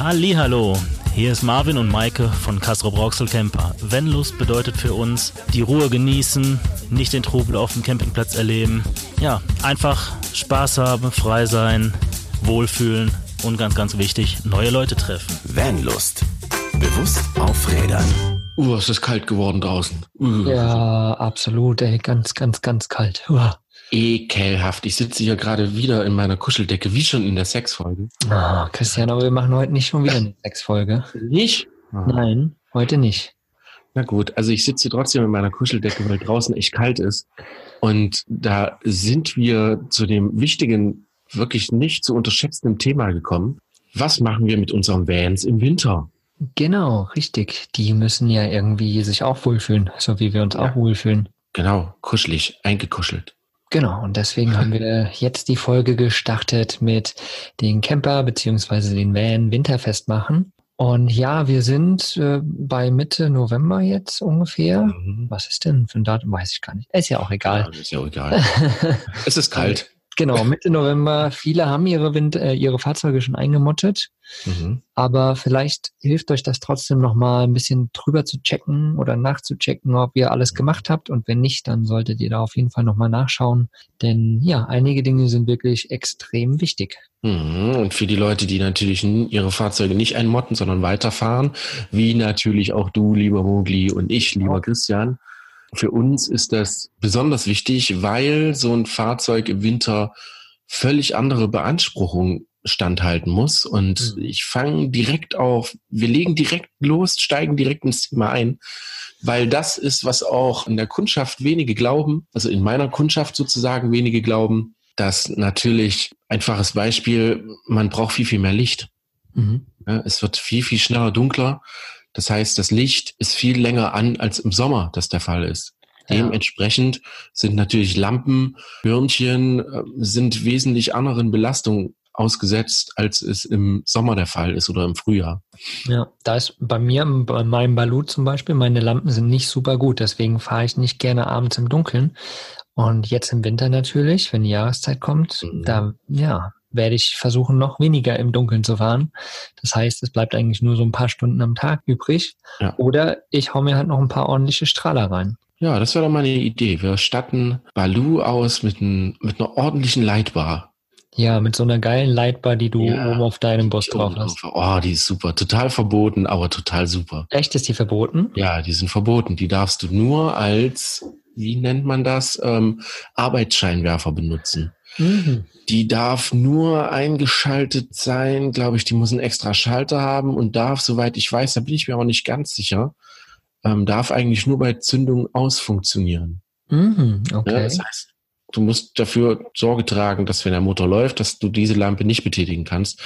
Hallo, hier ist Marvin und Maike von Castro Brauxel Camper. Vanlust bedeutet für uns die Ruhe genießen, nicht den Trubel auf dem Campingplatz erleben. Ja, einfach Spaß haben, frei sein, wohlfühlen und ganz, ganz wichtig, neue Leute treffen. Vanlust. Bewusst aufrädern. Uh, es ist kalt geworden draußen. Uh. Ja, absolut, ey, ganz, ganz, ganz kalt. Uh. Ekelhaft. Ich sitze hier gerade wieder in meiner Kuscheldecke, wie schon in der Sexfolge. Ah, Christian, aber wir machen heute nicht schon wieder eine Sexfolge. Nicht? Nein, heute nicht. Na gut, also ich sitze hier trotzdem in meiner Kuscheldecke, weil draußen echt kalt ist. Und da sind wir zu dem wichtigen, wirklich nicht zu unterschätzenden Thema gekommen. Was machen wir mit unseren Vans im Winter? Genau, richtig. Die müssen ja irgendwie sich auch wohlfühlen, so wie wir uns auch wohlfühlen. Genau, kuschelig, eingekuschelt. Genau, und deswegen haben wir jetzt die Folge gestartet mit den Camper beziehungsweise den Van Winterfest machen. Und ja, wir sind äh, bei Mitte November jetzt ungefähr. Mhm. Was ist denn für ein Datum? Weiß ich gar nicht. Ist ja auch Ja, egal. ist ja auch egal. es ist kalt. Genau, Mitte November. Viele haben ihre, Wind äh, ihre Fahrzeuge schon eingemottet. Mhm. Aber vielleicht hilft euch das trotzdem nochmal ein bisschen drüber zu checken oder nachzuchecken, ob ihr alles gemacht habt. Und wenn nicht, dann solltet ihr da auf jeden Fall nochmal nachschauen. Denn ja, einige Dinge sind wirklich extrem wichtig. Mhm. Und für die Leute, die natürlich ihre Fahrzeuge nicht einmotten, sondern weiterfahren, wie natürlich auch du, lieber Mogli, und ich, lieber Christian, für uns ist das besonders wichtig, weil so ein Fahrzeug im Winter völlig andere Beanspruchung standhalten muss. Und Mhm. ich fange direkt auf, wir legen direkt los, steigen direkt ins Thema ein, weil das ist, was auch in der Kundschaft wenige glauben, also in meiner Kundschaft sozusagen wenige glauben, dass natürlich, einfaches Beispiel, man braucht viel, viel mehr Licht. Mhm. Ja, es wird viel, viel schneller dunkler. Das heißt, das Licht ist viel länger an, als im Sommer das der Fall ist. Dementsprechend sind natürlich Lampen, Birnchen, äh, sind wesentlich anderen Belastungen ausgesetzt, als es im Sommer der Fall ist oder im Frühjahr. Ja, da ist bei mir, bei meinem Balu zum Beispiel, meine Lampen sind nicht super gut, deswegen fahre ich nicht gerne abends im Dunkeln. Und jetzt im Winter natürlich, wenn die Jahreszeit kommt, Mhm. da, ja, werde ich versuchen, noch weniger im Dunkeln zu fahren. Das heißt, es bleibt eigentlich nur so ein paar Stunden am Tag übrig. Ja. Oder ich hau mir halt noch ein paar ordentliche Strahler rein. Ja, das wäre doch mal eine Idee. Wir statten Balu aus mit, ein, mit einer ordentlichen Lightbar. Ja, mit so einer geilen Lightbar, die du Ja. oben auf deinem Bus drauf hast. oh, die ist super. Total verboten, aber total super. Echt, ist die verboten? Ja, die sind verboten. Die darfst du nur als, wie nennt man das, ähm, Arbeitsscheinwerfer benutzen. Mhm. Die darf nur eingeschaltet sein, glaube ich, die muss einen extra Schalter haben und darf, soweit ich weiß, da bin ich mir aber nicht ganz sicher, ähm, darf eigentlich nur bei Zündung ausfunktionieren. Mhm. Ja, Okay. das heißt, du musst dafür Sorge tragen, dass wenn der Motor läuft, dass du diese Lampe nicht betätigen kannst.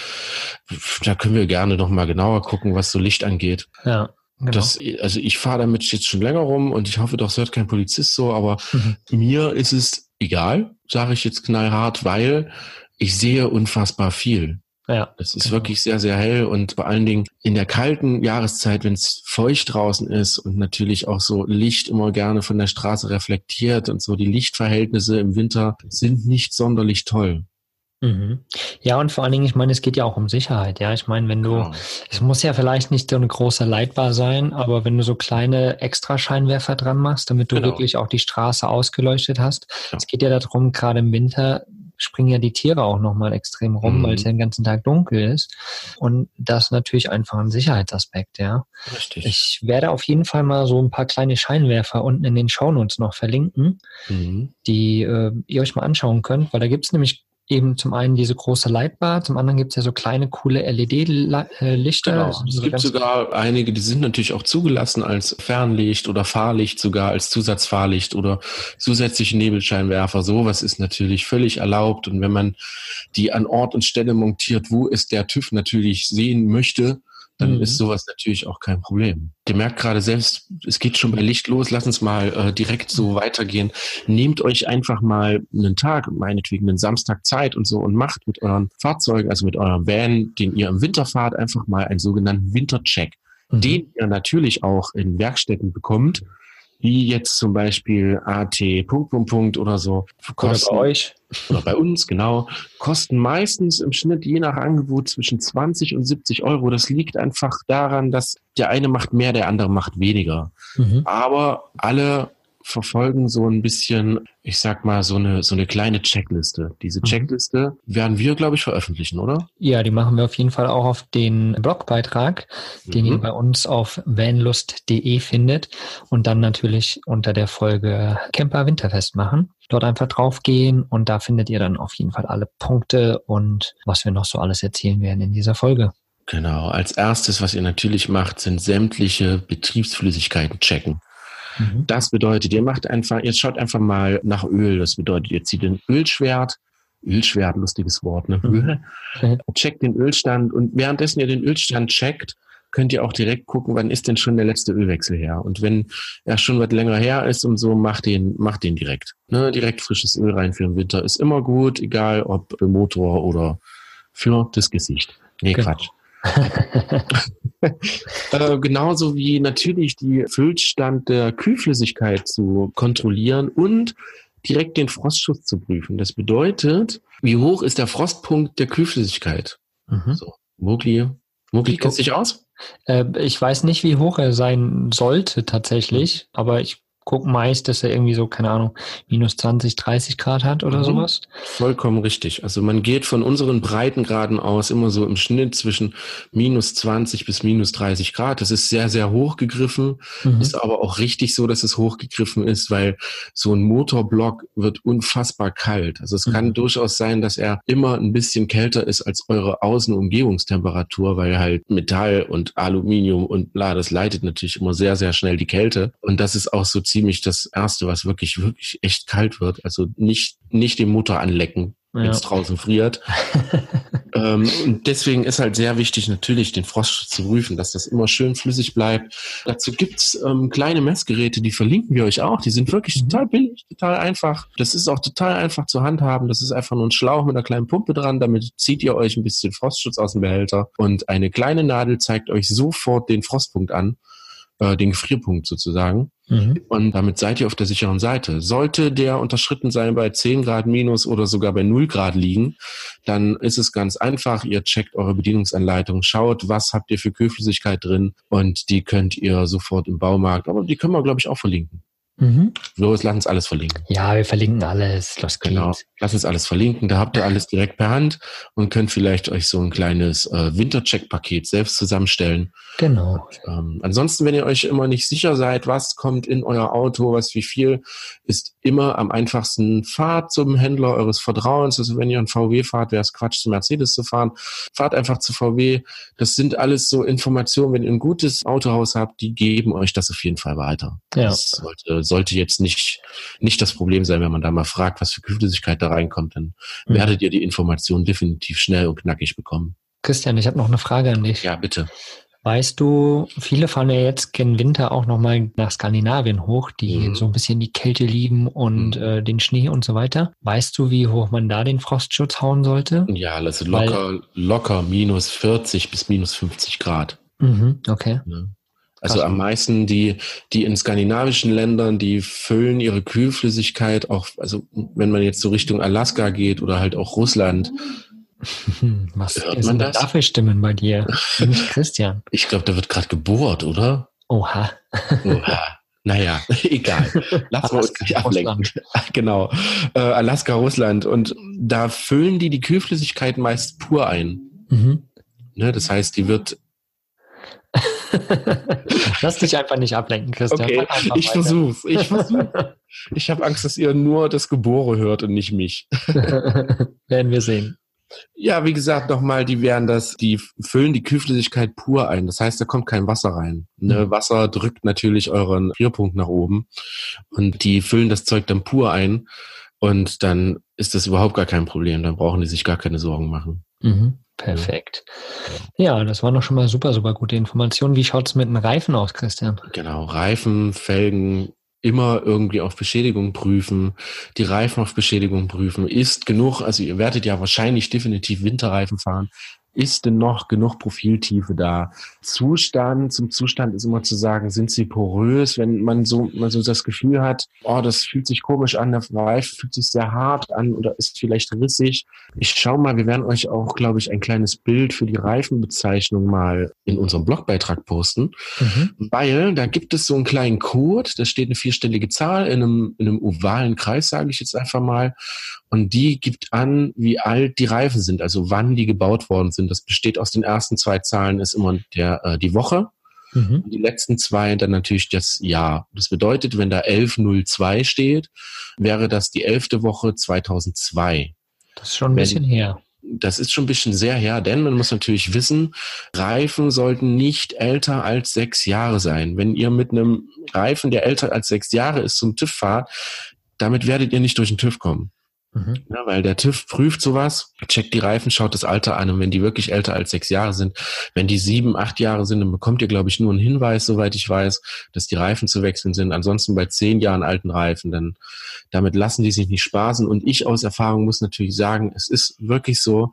Da können wir gerne noch mal genauer gucken, was so Licht angeht. Ja. Genau. Das, also ich fahre damit jetzt schon länger rum und ich hoffe doch, es hört kein Polizist so, aber Mhm. mir ist es egal, sage ich jetzt knallhart, weil ich sehe unfassbar viel. ja. Es ist Genau. wirklich sehr, sehr hell und vor allen Dingen in der kalten Jahreszeit, wenn es feucht draußen ist und natürlich auch so Licht immer gerne von der Straße reflektiert und so die Lichtverhältnisse im Winter sind nicht sonderlich toll. Mhm. Ja, und vor allen Dingen, ich meine, es geht ja auch um Sicherheit. Ja, ich meine, wenn du, Genau. es muss ja vielleicht nicht so eine große Leitbar sein, aber wenn du so kleine Extrascheinwerfer dran machst, damit du Genau. wirklich auch die Straße ausgeleuchtet hast. Ja. Es geht ja darum, gerade im Winter springen ja die Tiere auch nochmal extrem rum, Mhm. weil es ja den ganzen Tag dunkel ist. Und das ist natürlich einfach ein Sicherheitsaspekt, ja. Richtig. Ich werde auf jeden Fall mal so ein paar kleine Scheinwerfer unten in den Shownotes noch verlinken mhm. die äh, ihr euch mal anschauen könnt, weil da gibt's nämlich eben zum einen diese große Lightbar, zum anderen gibt's ja so kleine, coole LED-Lichter. Genau. Es gibt sogar einige, die sind natürlich auch zugelassen als Fernlicht oder Fahrlicht sogar, als Zusatzfahrlicht oder zusätzliche Nebelscheinwerfer. Sowas ist natürlich völlig erlaubt. Und wenn man die an Ort und Stelle montiert, wo es der TÜV natürlich sehen möchte, dann Mhm. ist sowas natürlich auch kein Problem. Ihr merkt gerade selbst, es geht schon bei Licht los. Lass uns mal äh, direkt so weitergehen. Nehmt euch einfach mal einen Tag, meinetwegen einen Samstag Zeit und so und macht mit euren Fahrzeugen, also mit eurem Van, den ihr im Winter fahrt, einfach mal einen sogenannten Wintercheck Mhm. den ihr natürlich auch in Werkstätten bekommt. Wie jetzt zum Beispiel AT Punkt, Punkt, Punkt oder so. Kosten, oder bei euch. Oder bei uns, genau. Kosten meistens im Schnitt je nach Angebot zwischen 20 und 70 Euro. Das liegt einfach daran, dass der eine macht mehr, der andere macht weniger. Mhm. Aber alle verfolgen so ein bisschen, ich sag mal, so eine, so eine kleine Checkliste. Diese mhm. Checkliste werden wir, glaube ich, veröffentlichen, oder? Ja, die machen wir auf jeden Fall auch auf den Blogbeitrag, den mhm. ihr bei uns auf vanlust.de findet und dann natürlich unter der Folge Camper Winterfest machen. Dort einfach draufgehen und da findet ihr dann auf jeden Fall alle Punkte und was wir noch so alles erzählen werden in dieser Folge. Genau. Als erstes, was ihr natürlich macht, sind sämtliche Betriebsflüssigkeiten checken. Mhm. Das bedeutet, ihr macht einfach, jetzt schaut einfach mal nach Öl. Das bedeutet, ihr zieht ein Ölschwert, Ölschwert, lustiges Wort, ne? Mhm. Checkt den Ölstand und währenddessen ihr den Ölstand checkt, könnt ihr auch direkt gucken, wann ist denn schon der letzte Ölwechsel her. Und wenn er schon was länger her ist und so, macht den, macht den direkt. Ne? Direkt frisches Öl rein für den Winter ist immer gut, egal ob für Motor oder für das Gesicht. Nee, genau. Quatsch. äh, genauso wie natürlich die Füllstand der Kühlflüssigkeit zu kontrollieren und direkt den Frostschutz zu prüfen. Das bedeutet, wie hoch ist der Frostpunkt der Kühlflüssigkeit? Mhm. So, Mogli, Mogli, kennst du dich aus? Äh, ich weiß nicht, wie hoch er sein sollte tatsächlich, aber ich gucken meist, dass er irgendwie so, keine Ahnung, minus 20, 30 Grad hat oder mhm. sowas. Vollkommen richtig. Also man geht von unseren Breitengraden aus immer so im Schnitt zwischen minus 20 bis minus 30 Grad. Das ist sehr, sehr hochgegriffen. Mhm. Ist aber auch richtig so, dass es hochgegriffen ist, weil so ein Motorblock wird unfassbar kalt. Also es mhm. kann durchaus sein, dass er immer ein bisschen kälter ist als eure Außenumgebungstemperatur, weil halt Metall und Aluminium und bla, das leitet natürlich immer sehr, sehr schnell die Kälte. Und das ist auch so ziemlich das erste, was wirklich, wirklich echt kalt wird. Also nicht, nicht den Motor anlecken, wenn es draußen friert. ähm, und deswegen ist halt sehr wichtig, natürlich den Frost zu prüfen, dass das immer schön flüssig bleibt. Dazu gibt's ähm, kleine Messgeräte, die verlinken wir euch auch. Die sind wirklich mhm. total billig, total einfach. Das ist auch total einfach zu handhaben. Das ist einfach nur ein Schlauch mit einer kleinen Pumpe dran. Damit zieht ihr euch ein bisschen Frostschutz aus dem Behälter. Und eine kleine Nadel zeigt euch sofort den Frostpunkt an äh, den Gefrierpunkt sozusagen. Mhm. Und damit seid ihr auf der sicheren Seite. Sollte der unterschritten sein bei 10 Grad minus oder sogar bei 0 Grad liegen, dann ist es ganz einfach. Ihr checkt eure Bedienungsanleitung, schaut, was habt ihr für Kühlflüssigkeit drin und die könnt ihr sofort im Baumarkt, aber die können wir, glaube ich, auch verlinken. Mhm. Los, lass uns alles verlinken. Ja, wir verlinken alles. Los genau. Lass uns alles verlinken. Da habt ihr alles direkt per Hand und könnt vielleicht euch so ein kleines äh, Wintercheck-Paket selbst zusammenstellen. Genau. Ähm, ansonsten, wenn ihr euch immer nicht sicher seid, was kommt in euer Auto, was wie viel, ist immer am einfachsten Fahrt zum Händler eures Vertrauens. Also wenn ihr ein VW fahrt, wäre es Quatsch, zu Mercedes zu fahren. Fahrt einfach zu VW. Das sind alles so Informationen. Wenn ihr ein gutes Autohaus habt, die geben euch das auf jeden Fall weiter. Ja. Das sollte sollte jetzt nicht, nicht das Problem sein, wenn man da mal fragt, was für Kühlflüssigkeit da reinkommt, dann mhm. werdet ihr die Information definitiv schnell und knackig bekommen. Christian, ich habe noch eine Frage an dich. Ja, bitte. Weißt du, viele fahren ja jetzt gen Winter auch nochmal nach Skandinavien hoch, die mhm. so ein bisschen die Kälte lieben und mhm. äh, den Schnee und so weiter. Weißt du, wie hoch man da den Frostschutz hauen sollte? Ja, also locker, Weil, locker minus 40 bis minus 50 Grad. Mhm, okay. Ja. Also Krass. am meisten die, die in skandinavischen Ländern, die füllen ihre Kühlflüssigkeit auch, also wenn man jetzt so Richtung Alaska geht oder halt auch Russland. Was hört man das? dafür Stimmen bei dir? Nicht Christian. Ich glaube, da wird gerade gebohrt, oder? Oha. Oha. Naja, egal. Lass uns nicht ablenken. genau. Äh, Alaska, Russland. Und da füllen die die Kühlflüssigkeit meist pur ein. Mhm. Ne, das heißt, die wird Lass dich einfach nicht ablenken, Christian. Okay, ich versuch's. Ich versuch's. Ich habe Angst, dass ihr nur das Gebore hört und nicht mich. werden wir sehen. Ja, wie gesagt, nochmal, die werden das, die füllen die Kühlflüssigkeit pur ein. Das heißt, da kommt kein Wasser rein. Ne? Mhm. Wasser drückt natürlich euren Frierpunkt nach oben und die füllen das Zeug dann pur ein und dann ist das überhaupt gar kein Problem. Dann brauchen die sich gar keine Sorgen machen. Mhm. Perfekt. Ja, das war noch schon mal super, super gute Informationen. Wie schaut es mit den Reifen aus, Christian? Genau, Reifen, Felgen, immer irgendwie auf Beschädigung prüfen, die Reifen auf Beschädigung prüfen. Ist genug, also ihr werdet ja wahrscheinlich definitiv Winterreifen fahren. Ist denn noch genug Profiltiefe da? Zustand, zum Zustand ist immer zu sagen, sind sie porös, wenn man so, man so das Gefühl hat, oh, das fühlt sich komisch an, der Reifen fühlt sich sehr hart an oder ist vielleicht rissig. Ich schau mal, wir werden euch auch, glaube ich, ein kleines Bild für die Reifenbezeichnung mal in unserem Blogbeitrag posten, mhm. weil da gibt es so einen kleinen Code, da steht eine vierstellige Zahl in einem, in einem ovalen Kreis, sage ich jetzt einfach mal. Und die gibt an, wie alt die Reifen sind, also wann die gebaut worden sind. Das besteht aus den ersten zwei Zahlen, ist immer der, äh, die Woche. Mhm. Die letzten zwei dann natürlich das Jahr. Das bedeutet, wenn da 1102 steht, wäre das die elfte Woche 2002. Das ist schon ein wenn, bisschen her. Das ist schon ein bisschen sehr her, denn man muss natürlich wissen, Reifen sollten nicht älter als sechs Jahre sein. Wenn ihr mit einem Reifen, der älter als sechs Jahre ist, zum TÜV fahrt, damit werdet ihr nicht durch den TÜV kommen. Mhm. Ja, weil der TÜV prüft sowas, checkt die Reifen, schaut das Alter an und wenn die wirklich älter als sechs Jahre sind, wenn die sieben, acht Jahre sind, dann bekommt ihr, glaube ich, nur einen Hinweis, soweit ich weiß, dass die Reifen zu wechseln sind. Ansonsten bei zehn Jahren alten Reifen, dann damit lassen die sich nicht spaßen. Und ich aus Erfahrung muss natürlich sagen, es ist wirklich so,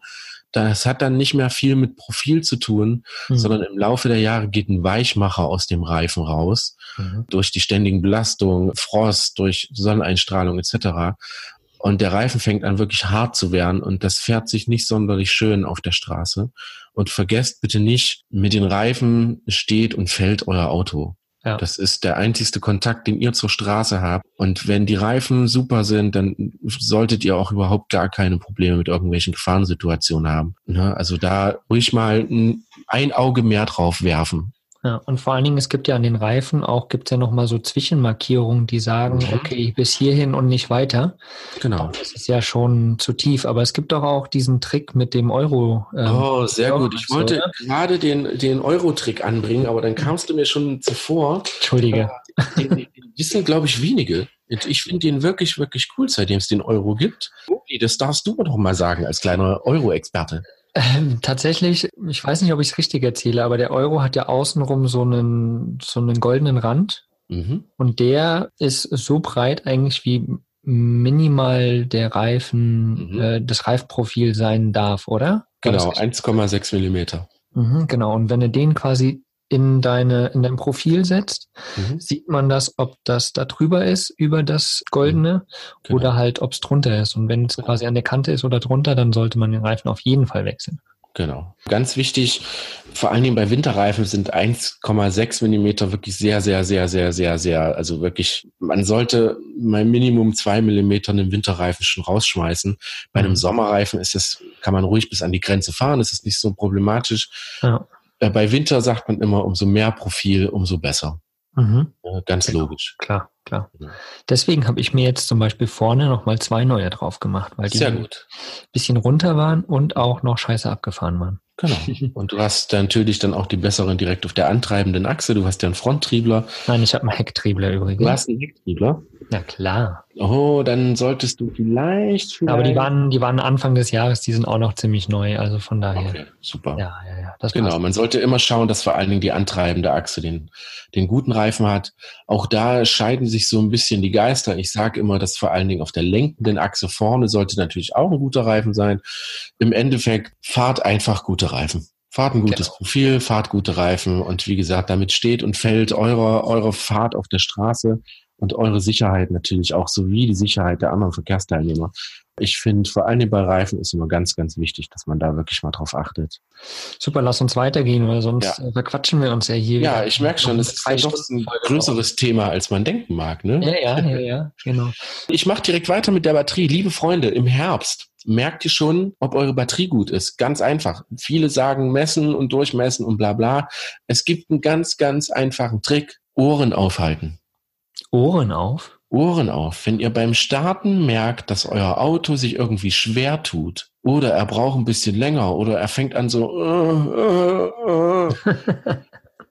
das hat dann nicht mehr viel mit Profil zu tun, mhm. sondern im Laufe der Jahre geht ein Weichmacher aus dem Reifen raus, mhm. durch die ständigen Belastungen, Frost, durch Sonneneinstrahlung etc. Und der Reifen fängt an wirklich hart zu werden und das fährt sich nicht sonderlich schön auf der Straße. Und vergesst bitte nicht, mit den Reifen steht und fällt euer Auto. Ja. Das ist der einzigste Kontakt, den ihr zur Straße habt. Und wenn die Reifen super sind, dann solltet ihr auch überhaupt gar keine Probleme mit irgendwelchen Gefahrensituationen haben. Ne? Also da ruhig mal ein Auge mehr drauf werfen. Ja, und vor allen Dingen, es gibt ja an den Reifen auch, gibt es ja nochmal so Zwischenmarkierungen, die sagen, mhm. okay, bis hierhin und nicht weiter. Genau. Das ist ja schon zu tief, aber es gibt doch auch diesen Trick mit dem Euro. Ähm, oh, sehr gut. Ich wollte oder? gerade den, den Euro-Trick anbringen, aber dann kamst du mir schon zuvor. Entschuldige. Äh, den, den wissen, glaube ich, wenige. Ich finde den wirklich, wirklich cool, seitdem es den Euro gibt. Das darfst du mir doch mal sagen, als kleiner Euro-Experte. Ähm, tatsächlich, ich weiß nicht, ob ich es richtig erzähle, aber der Euro hat ja außenrum so einen, so einen goldenen Rand. Mhm. Und der ist so breit eigentlich wie minimal der Reifen, mhm. äh, das Reifprofil sein darf, oder? Genau, 1,6 Millimeter. Mhm, genau. Und wenn du den quasi in deine, in dein Profil setzt, mhm. sieht man das, ob das da drüber ist, über das Goldene, mhm. genau. oder halt, ob es drunter ist. Und wenn es quasi an der Kante ist oder drunter, dann sollte man den Reifen auf jeden Fall wechseln. Genau. Ganz wichtig, vor allen Dingen bei Winterreifen sind 1,6 Millimeter wirklich sehr, sehr, sehr, sehr, sehr, sehr, also wirklich, man sollte mal Minimum zwei Millimeter einen Winterreifen schon rausschmeißen. Bei einem mhm. Sommerreifen ist es, kann man ruhig bis an die Grenze fahren, das ist nicht so problematisch. Ja. Äh, bei Winter sagt man immer, umso mehr Profil, umso besser. Mhm. ganz genau. logisch. Klar, klar. Deswegen habe ich mir jetzt zum Beispiel vorne nochmal zwei neue drauf gemacht, weil die ein bisschen runter waren und auch noch scheiße abgefahren waren. Genau. Und du hast natürlich dann auch die besseren direkt auf der antreibenden Achse. Du hast ja einen Fronttriebler. Nein, ich habe einen Hecktriebler übrigens. Du hast einen Hecktriebler? Ja, klar. Oh, dann solltest du vielleicht, vielleicht. Aber die waren, die waren Anfang des Jahres, die sind auch noch ziemlich neu, also von daher. Okay, super. Ja, ja, ja. Das genau, passt. man sollte immer schauen, dass vor allen Dingen die antreibende Achse den, den guten Reifen hat. Auch da scheiden sich so ein bisschen die Geister. Ich sage immer, dass vor allen Dingen auf der lenkenden Achse vorne sollte natürlich auch ein guter Reifen sein. Im Endeffekt fahrt einfach gute Reifen. Fahrt ein gutes genau. Profil, fahrt gute Reifen und wie gesagt, damit steht und fällt eure, eure Fahrt auf der Straße und eure Sicherheit natürlich auch sowie die Sicherheit der anderen Verkehrsteilnehmer. Ich finde, vor allem bei Reifen ist immer ganz, ganz wichtig, dass man da wirklich mal drauf achtet. Super, lass uns weitergehen, weil sonst ja. verquatschen wir uns ja hier. Ja, ich merke schon, es ist ja doch ein größeres Thema, als man denken mag. Ne? Ja, ja, ja, ja, genau. Ich mache direkt weiter mit der Batterie. Liebe Freunde, im Herbst merkt ihr schon, ob eure Batterie gut ist. Ganz einfach. Viele sagen messen und durchmessen und bla bla. Es gibt einen ganz, ganz einfachen Trick. Ohren aufhalten. Ohren auf? Ohren auf. Wenn ihr beim Starten merkt, dass euer Auto sich irgendwie schwer tut oder er braucht ein bisschen länger oder er fängt an so, äh, äh, äh,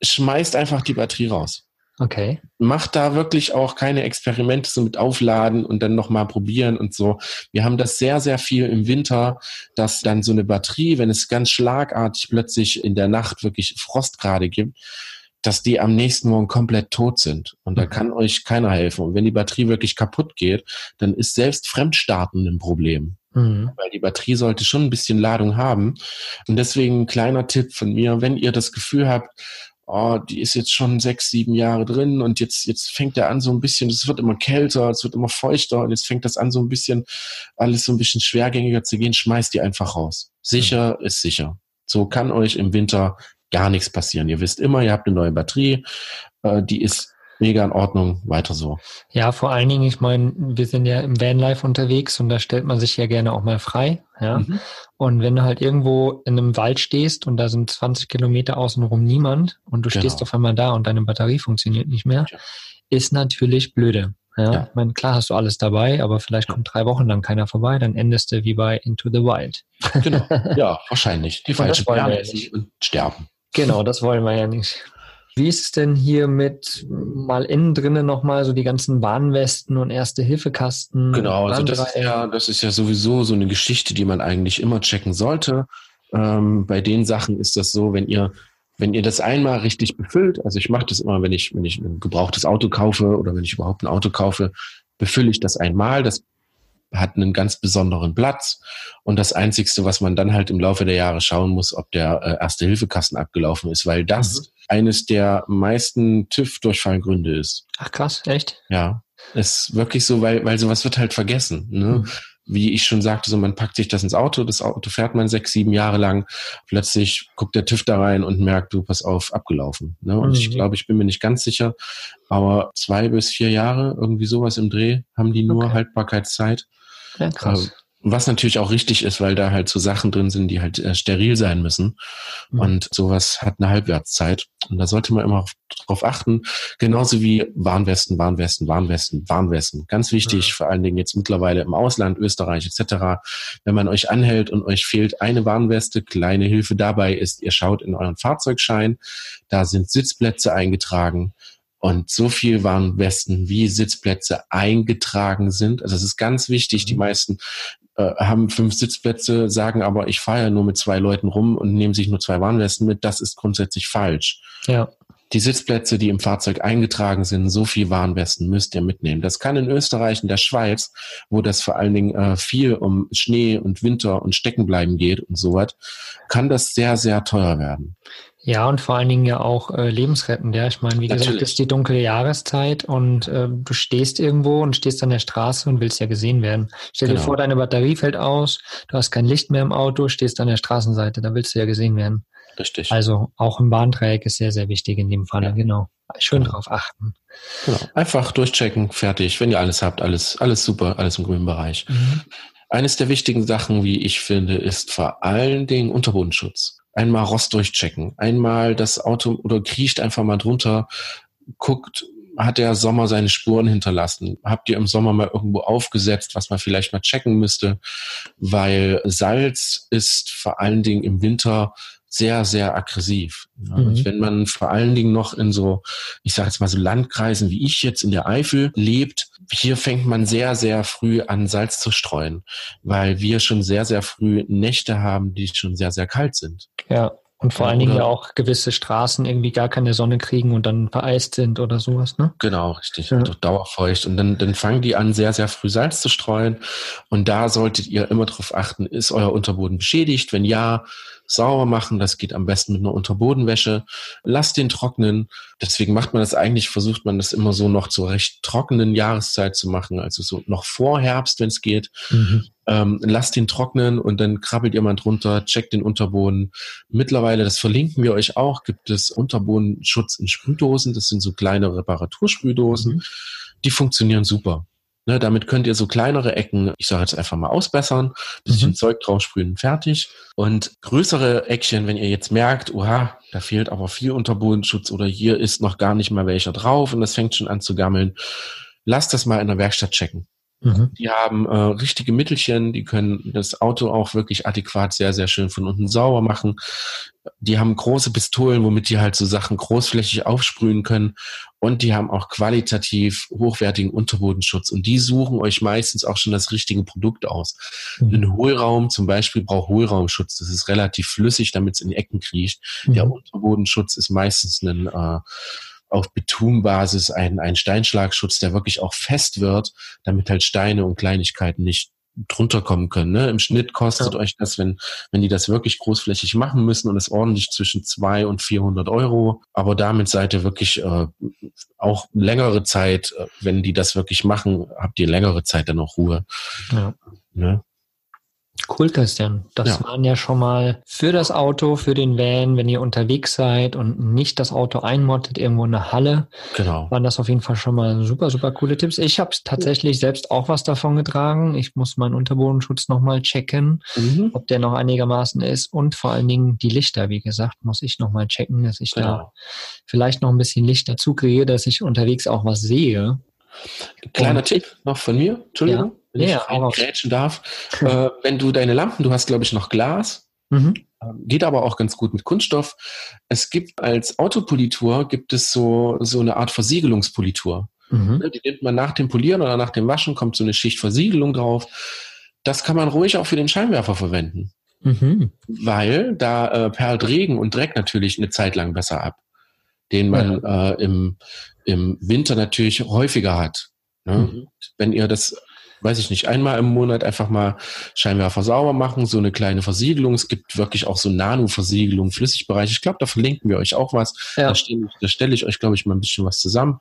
schmeißt einfach die Batterie raus. Okay. Macht da wirklich auch keine Experimente so mit aufladen und dann nochmal probieren und so. Wir haben das sehr, sehr viel im Winter, dass dann so eine Batterie, wenn es ganz schlagartig plötzlich in der Nacht wirklich Frostgrade gibt, dass die am nächsten Morgen komplett tot sind. Und da mhm. kann euch keiner helfen. Und wenn die Batterie wirklich kaputt geht, dann ist selbst Fremdstarten ein Problem. Mhm. Weil die Batterie sollte schon ein bisschen Ladung haben. Und deswegen ein kleiner Tipp von mir, wenn ihr das Gefühl habt, oh, die ist jetzt schon sechs, sieben Jahre drin und jetzt, jetzt fängt er an so ein bisschen, es wird immer kälter, es wird immer feuchter und jetzt fängt das an so ein bisschen, alles so ein bisschen schwergängiger zu gehen, schmeißt die einfach raus. Sicher mhm. ist sicher. So kann euch im Winter gar nichts passieren. Ihr wisst immer, ihr habt eine neue Batterie, äh, die ist mega in Ordnung, weiter so. Ja, vor allen Dingen, ich meine, wir sind ja im Vanlife unterwegs und da stellt man sich ja gerne auch mal frei. Ja. Mhm. Und wenn du halt irgendwo in einem Wald stehst und da sind 20 Kilometer außenrum niemand und du genau. stehst auf einmal da und deine Batterie funktioniert nicht mehr, ja. ist natürlich blöde. Ja, ja. Ich meine, klar hast du alles dabei, aber vielleicht kommt drei Wochen lang keiner vorbei, dann endest du wie bei Into the Wild. Genau, ja, wahrscheinlich. Die falschen Pläne und sterben. Genau, das wollen wir ja nicht. Wie ist es denn hier mit mal innen drinnen nochmal so die ganzen Warnwesten und Erste-Hilfe-Kasten? Genau, also das ist, ja, das ist ja sowieso so eine Geschichte, die man eigentlich immer checken sollte. Ähm, bei den Sachen ist das so, wenn ihr wenn ihr das einmal richtig befüllt, also ich mache das immer, wenn ich, wenn ich ein gebrauchtes Auto kaufe oder wenn ich überhaupt ein Auto kaufe, befülle ich das einmal. Das hat einen ganz besonderen Platz. Und das Einzigste, was man dann halt im Laufe der Jahre schauen muss, ob der äh, Erste-Hilfe-Kasten abgelaufen ist, weil das mhm. eines der meisten TÜV-Durchfallgründe ist. Ach krass, echt? Ja, ist wirklich so, weil, weil sowas wird halt vergessen. Ne? Mhm wie ich schon sagte, so man packt sich das ins Auto, das Auto fährt man sechs, sieben Jahre lang, plötzlich guckt der TÜV da rein und merkt, du pass auf, abgelaufen. Ne? Und mhm. ich glaube, ich bin mir nicht ganz sicher, aber zwei bis vier Jahre, irgendwie sowas im Dreh, haben die nur okay. Haltbarkeitszeit. Ja, krass. Was natürlich auch richtig ist, weil da halt so Sachen drin sind, die halt äh, steril sein müssen. Mhm. Und sowas hat eine Halbwertszeit. Und da sollte man immer drauf achten. Genauso wie Warnwesten, Warnwesten, Warnwesten, Warnwesten. Ganz wichtig, mhm. vor allen Dingen jetzt mittlerweile im Ausland, Österreich etc. Wenn man euch anhält und euch fehlt eine Warnweste, kleine Hilfe dabei ist, ihr schaut in euren Fahrzeugschein. Da sind Sitzplätze eingetragen. Und so viel Warnwesten wie Sitzplätze eingetragen sind. Also es ist ganz wichtig. Die mhm. meisten äh, haben fünf Sitzplätze, sagen aber, ich fahre ja nur mit zwei Leuten rum und nehmen sich nur zwei Warnwesten mit. Das ist grundsätzlich falsch. Ja. Die Sitzplätze, die im Fahrzeug eingetragen sind, so viel Warnwesten müsst ihr mitnehmen. Das kann in Österreich und der Schweiz, wo das vor allen Dingen äh, viel um Schnee und Winter und Steckenbleiben geht und so was, kann das sehr, sehr teuer werden. Ja, und vor allen Dingen ja auch äh, lebensrettend. Ja, ich meine, wie Natürlich. gesagt, ist die dunkle Jahreszeit und äh, du stehst irgendwo und stehst an der Straße und willst ja gesehen werden. Stell genau. dir vor, deine Batterie fällt aus, du hast kein Licht mehr im Auto, stehst an der Straßenseite, da willst du ja gesehen werden. Richtig. Also auch im Bahndreieck ist sehr, sehr wichtig in dem Falle, ja. genau. Schön genau. drauf achten. Genau. Einfach durchchecken, fertig. Wenn ihr alles habt, alles, alles super, alles im grünen Bereich. Mhm. Eines der wichtigen Sachen, wie ich finde, ist vor allen Dingen Unterbodenschutz einmal Rost durchchecken, einmal das Auto oder kriecht einfach mal drunter, guckt, hat der Sommer seine Spuren hinterlassen? Habt ihr im Sommer mal irgendwo aufgesetzt, was man vielleicht mal checken müsste? Weil Salz ist vor allen Dingen im Winter sehr, sehr aggressiv. Mhm. Und wenn man vor allen Dingen noch in so, ich sage jetzt mal so Landkreisen wie ich jetzt in der Eifel lebt, hier fängt man sehr, sehr früh an, Salz zu streuen, weil wir schon sehr, sehr früh Nächte haben, die schon sehr, sehr kalt sind. Ja. Und vor ja, allen Dingen ja auch gewisse Straßen irgendwie gar keine Sonne kriegen und dann vereist sind oder sowas, ne? Genau, richtig. Ja. dauerfeucht. Und dann, dann fangen die an, sehr, sehr früh Salz zu streuen. Und da solltet ihr immer darauf achten, ist euer Unterboden beschädigt? Wenn ja, sauber machen. Das geht am besten mit einer Unterbodenwäsche. Lasst den trocknen. Deswegen macht man das eigentlich, versucht man das immer so noch zur recht trockenen Jahreszeit zu machen, also so noch vor Herbst, wenn es geht. Mhm. Ähm, lasst ihn trocknen und dann krabbelt ihr mal drunter, checkt den Unterboden. Mittlerweile, das verlinken wir euch auch, gibt es Unterbodenschutz in Sprühdosen. Das sind so kleine Reparatursprühdosen. Mhm. Die funktionieren super. Ne, damit könnt ihr so kleinere Ecken, ich sage jetzt einfach mal ausbessern, bisschen mhm. Zeug draufsprühen, fertig. Und größere Eckchen, wenn ihr jetzt merkt, oha, da fehlt aber viel Unterbodenschutz oder hier ist noch gar nicht mal welcher drauf und das fängt schon an zu gammeln, lasst das mal in der Werkstatt checken. Mhm. Die haben äh, richtige Mittelchen, die können das Auto auch wirklich adäquat sehr, sehr schön von unten sauber machen. Die haben große Pistolen, womit die halt so Sachen großflächig aufsprühen können. Und die haben auch qualitativ hochwertigen Unterbodenschutz. Und die suchen euch meistens auch schon das richtige Produkt aus. Mhm. Ein Hohlraum zum Beispiel braucht Hohlraumschutz. Das ist relativ flüssig, damit es in die Ecken kriecht. Mhm. Der Unterbodenschutz ist meistens ein äh, auf Betonbasis ein, ein Steinschlagschutz, der wirklich auch fest wird, damit halt Steine und Kleinigkeiten nicht drunter kommen können. Ne? Im Schnitt kostet ja. euch das, wenn, wenn die das wirklich großflächig machen müssen und es ordentlich zwischen zwei und 400 Euro. Aber damit seid ihr wirklich äh, auch längere Zeit, äh, wenn die das wirklich machen, habt ihr längere Zeit dann auch Ruhe. Ja. Ne? Cool, Christian. Das ja. waren ja schon mal für das Auto, für den Van, wenn ihr unterwegs seid und nicht das Auto einmottet irgendwo in der Halle. Genau. Waren das auf jeden Fall schon mal super, super coole Tipps. Ich habe tatsächlich selbst auch was davon getragen. Ich muss meinen Unterbodenschutz nochmal checken, mhm. ob der noch einigermaßen ist. Und vor allen Dingen die Lichter, wie gesagt, muss ich nochmal checken, dass ich genau. da vielleicht noch ein bisschen Licht dazu kriege, dass ich unterwegs auch was sehe. Kleiner und, Tipp noch von mir, Entschuldigung. Ja wenn ja, ich grätschen darf. äh, wenn du deine Lampen, du hast, glaube ich, noch Glas. Mhm. Ähm, geht aber auch ganz gut mit Kunststoff. Es gibt als Autopolitur gibt es so, so eine Art Versiegelungspolitur. Mhm. Ne, die nimmt man nach dem Polieren oder nach dem Waschen, kommt so eine Schicht Versiegelung drauf. Das kann man ruhig auch für den Scheinwerfer verwenden. Mhm. Weil da äh, perlt Regen und Dreck natürlich eine Zeit lang besser ab, den man ja. äh, im, im Winter natürlich häufiger hat. Ne? Mhm. Wenn ihr das weiß ich nicht, einmal im Monat einfach mal Scheinwerfer sauber machen, so eine kleine Versiegelung. Es gibt wirklich auch so Nano-Versiegelung, Flüssigbereich. Ich glaube, da verlinken wir euch auch was. Ja. Da, stehen, da stelle ich euch, glaube ich, mal ein bisschen was zusammen.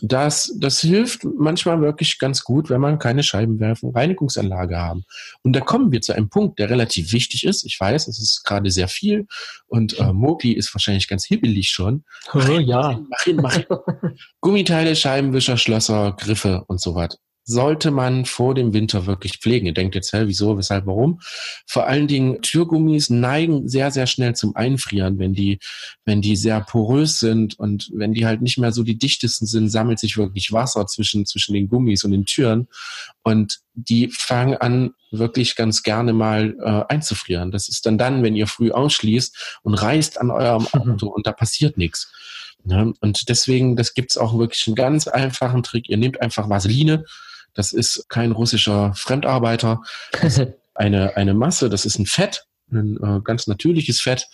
Das, das hilft manchmal wirklich ganz gut, wenn man keine Scheibenwerfen, Reinigungsanlage haben. Und da kommen wir zu einem Punkt, der relativ wichtig ist. Ich weiß, es ist gerade sehr viel und äh, Mogli ist wahrscheinlich ganz hibbelig schon. Oh, ja. Mach hin, mach hin, mach hin. Gummiteile, Scheibenwischer, Schlösser, Griffe und so was sollte man vor dem Winter wirklich pflegen. Ihr denkt jetzt, hä, wieso, weshalb, warum? Vor allen Dingen Türgummis neigen sehr, sehr schnell zum Einfrieren, wenn die, wenn die sehr porös sind und wenn die halt nicht mehr so die dichtesten sind, sammelt sich wirklich Wasser zwischen, zwischen den Gummis und den Türen und die fangen an, wirklich ganz gerne mal äh, einzufrieren. Das ist dann dann, wenn ihr früh ausschließt und reißt an eurem Auto und da passiert nichts. Ne? und deswegen, das gibt's auch wirklich einen ganz einfachen Trick. Ihr nehmt einfach Vaseline, das ist kein russischer Fremdarbeiter. eine, eine Masse, das ist ein Fett, ein äh, ganz natürliches Fett.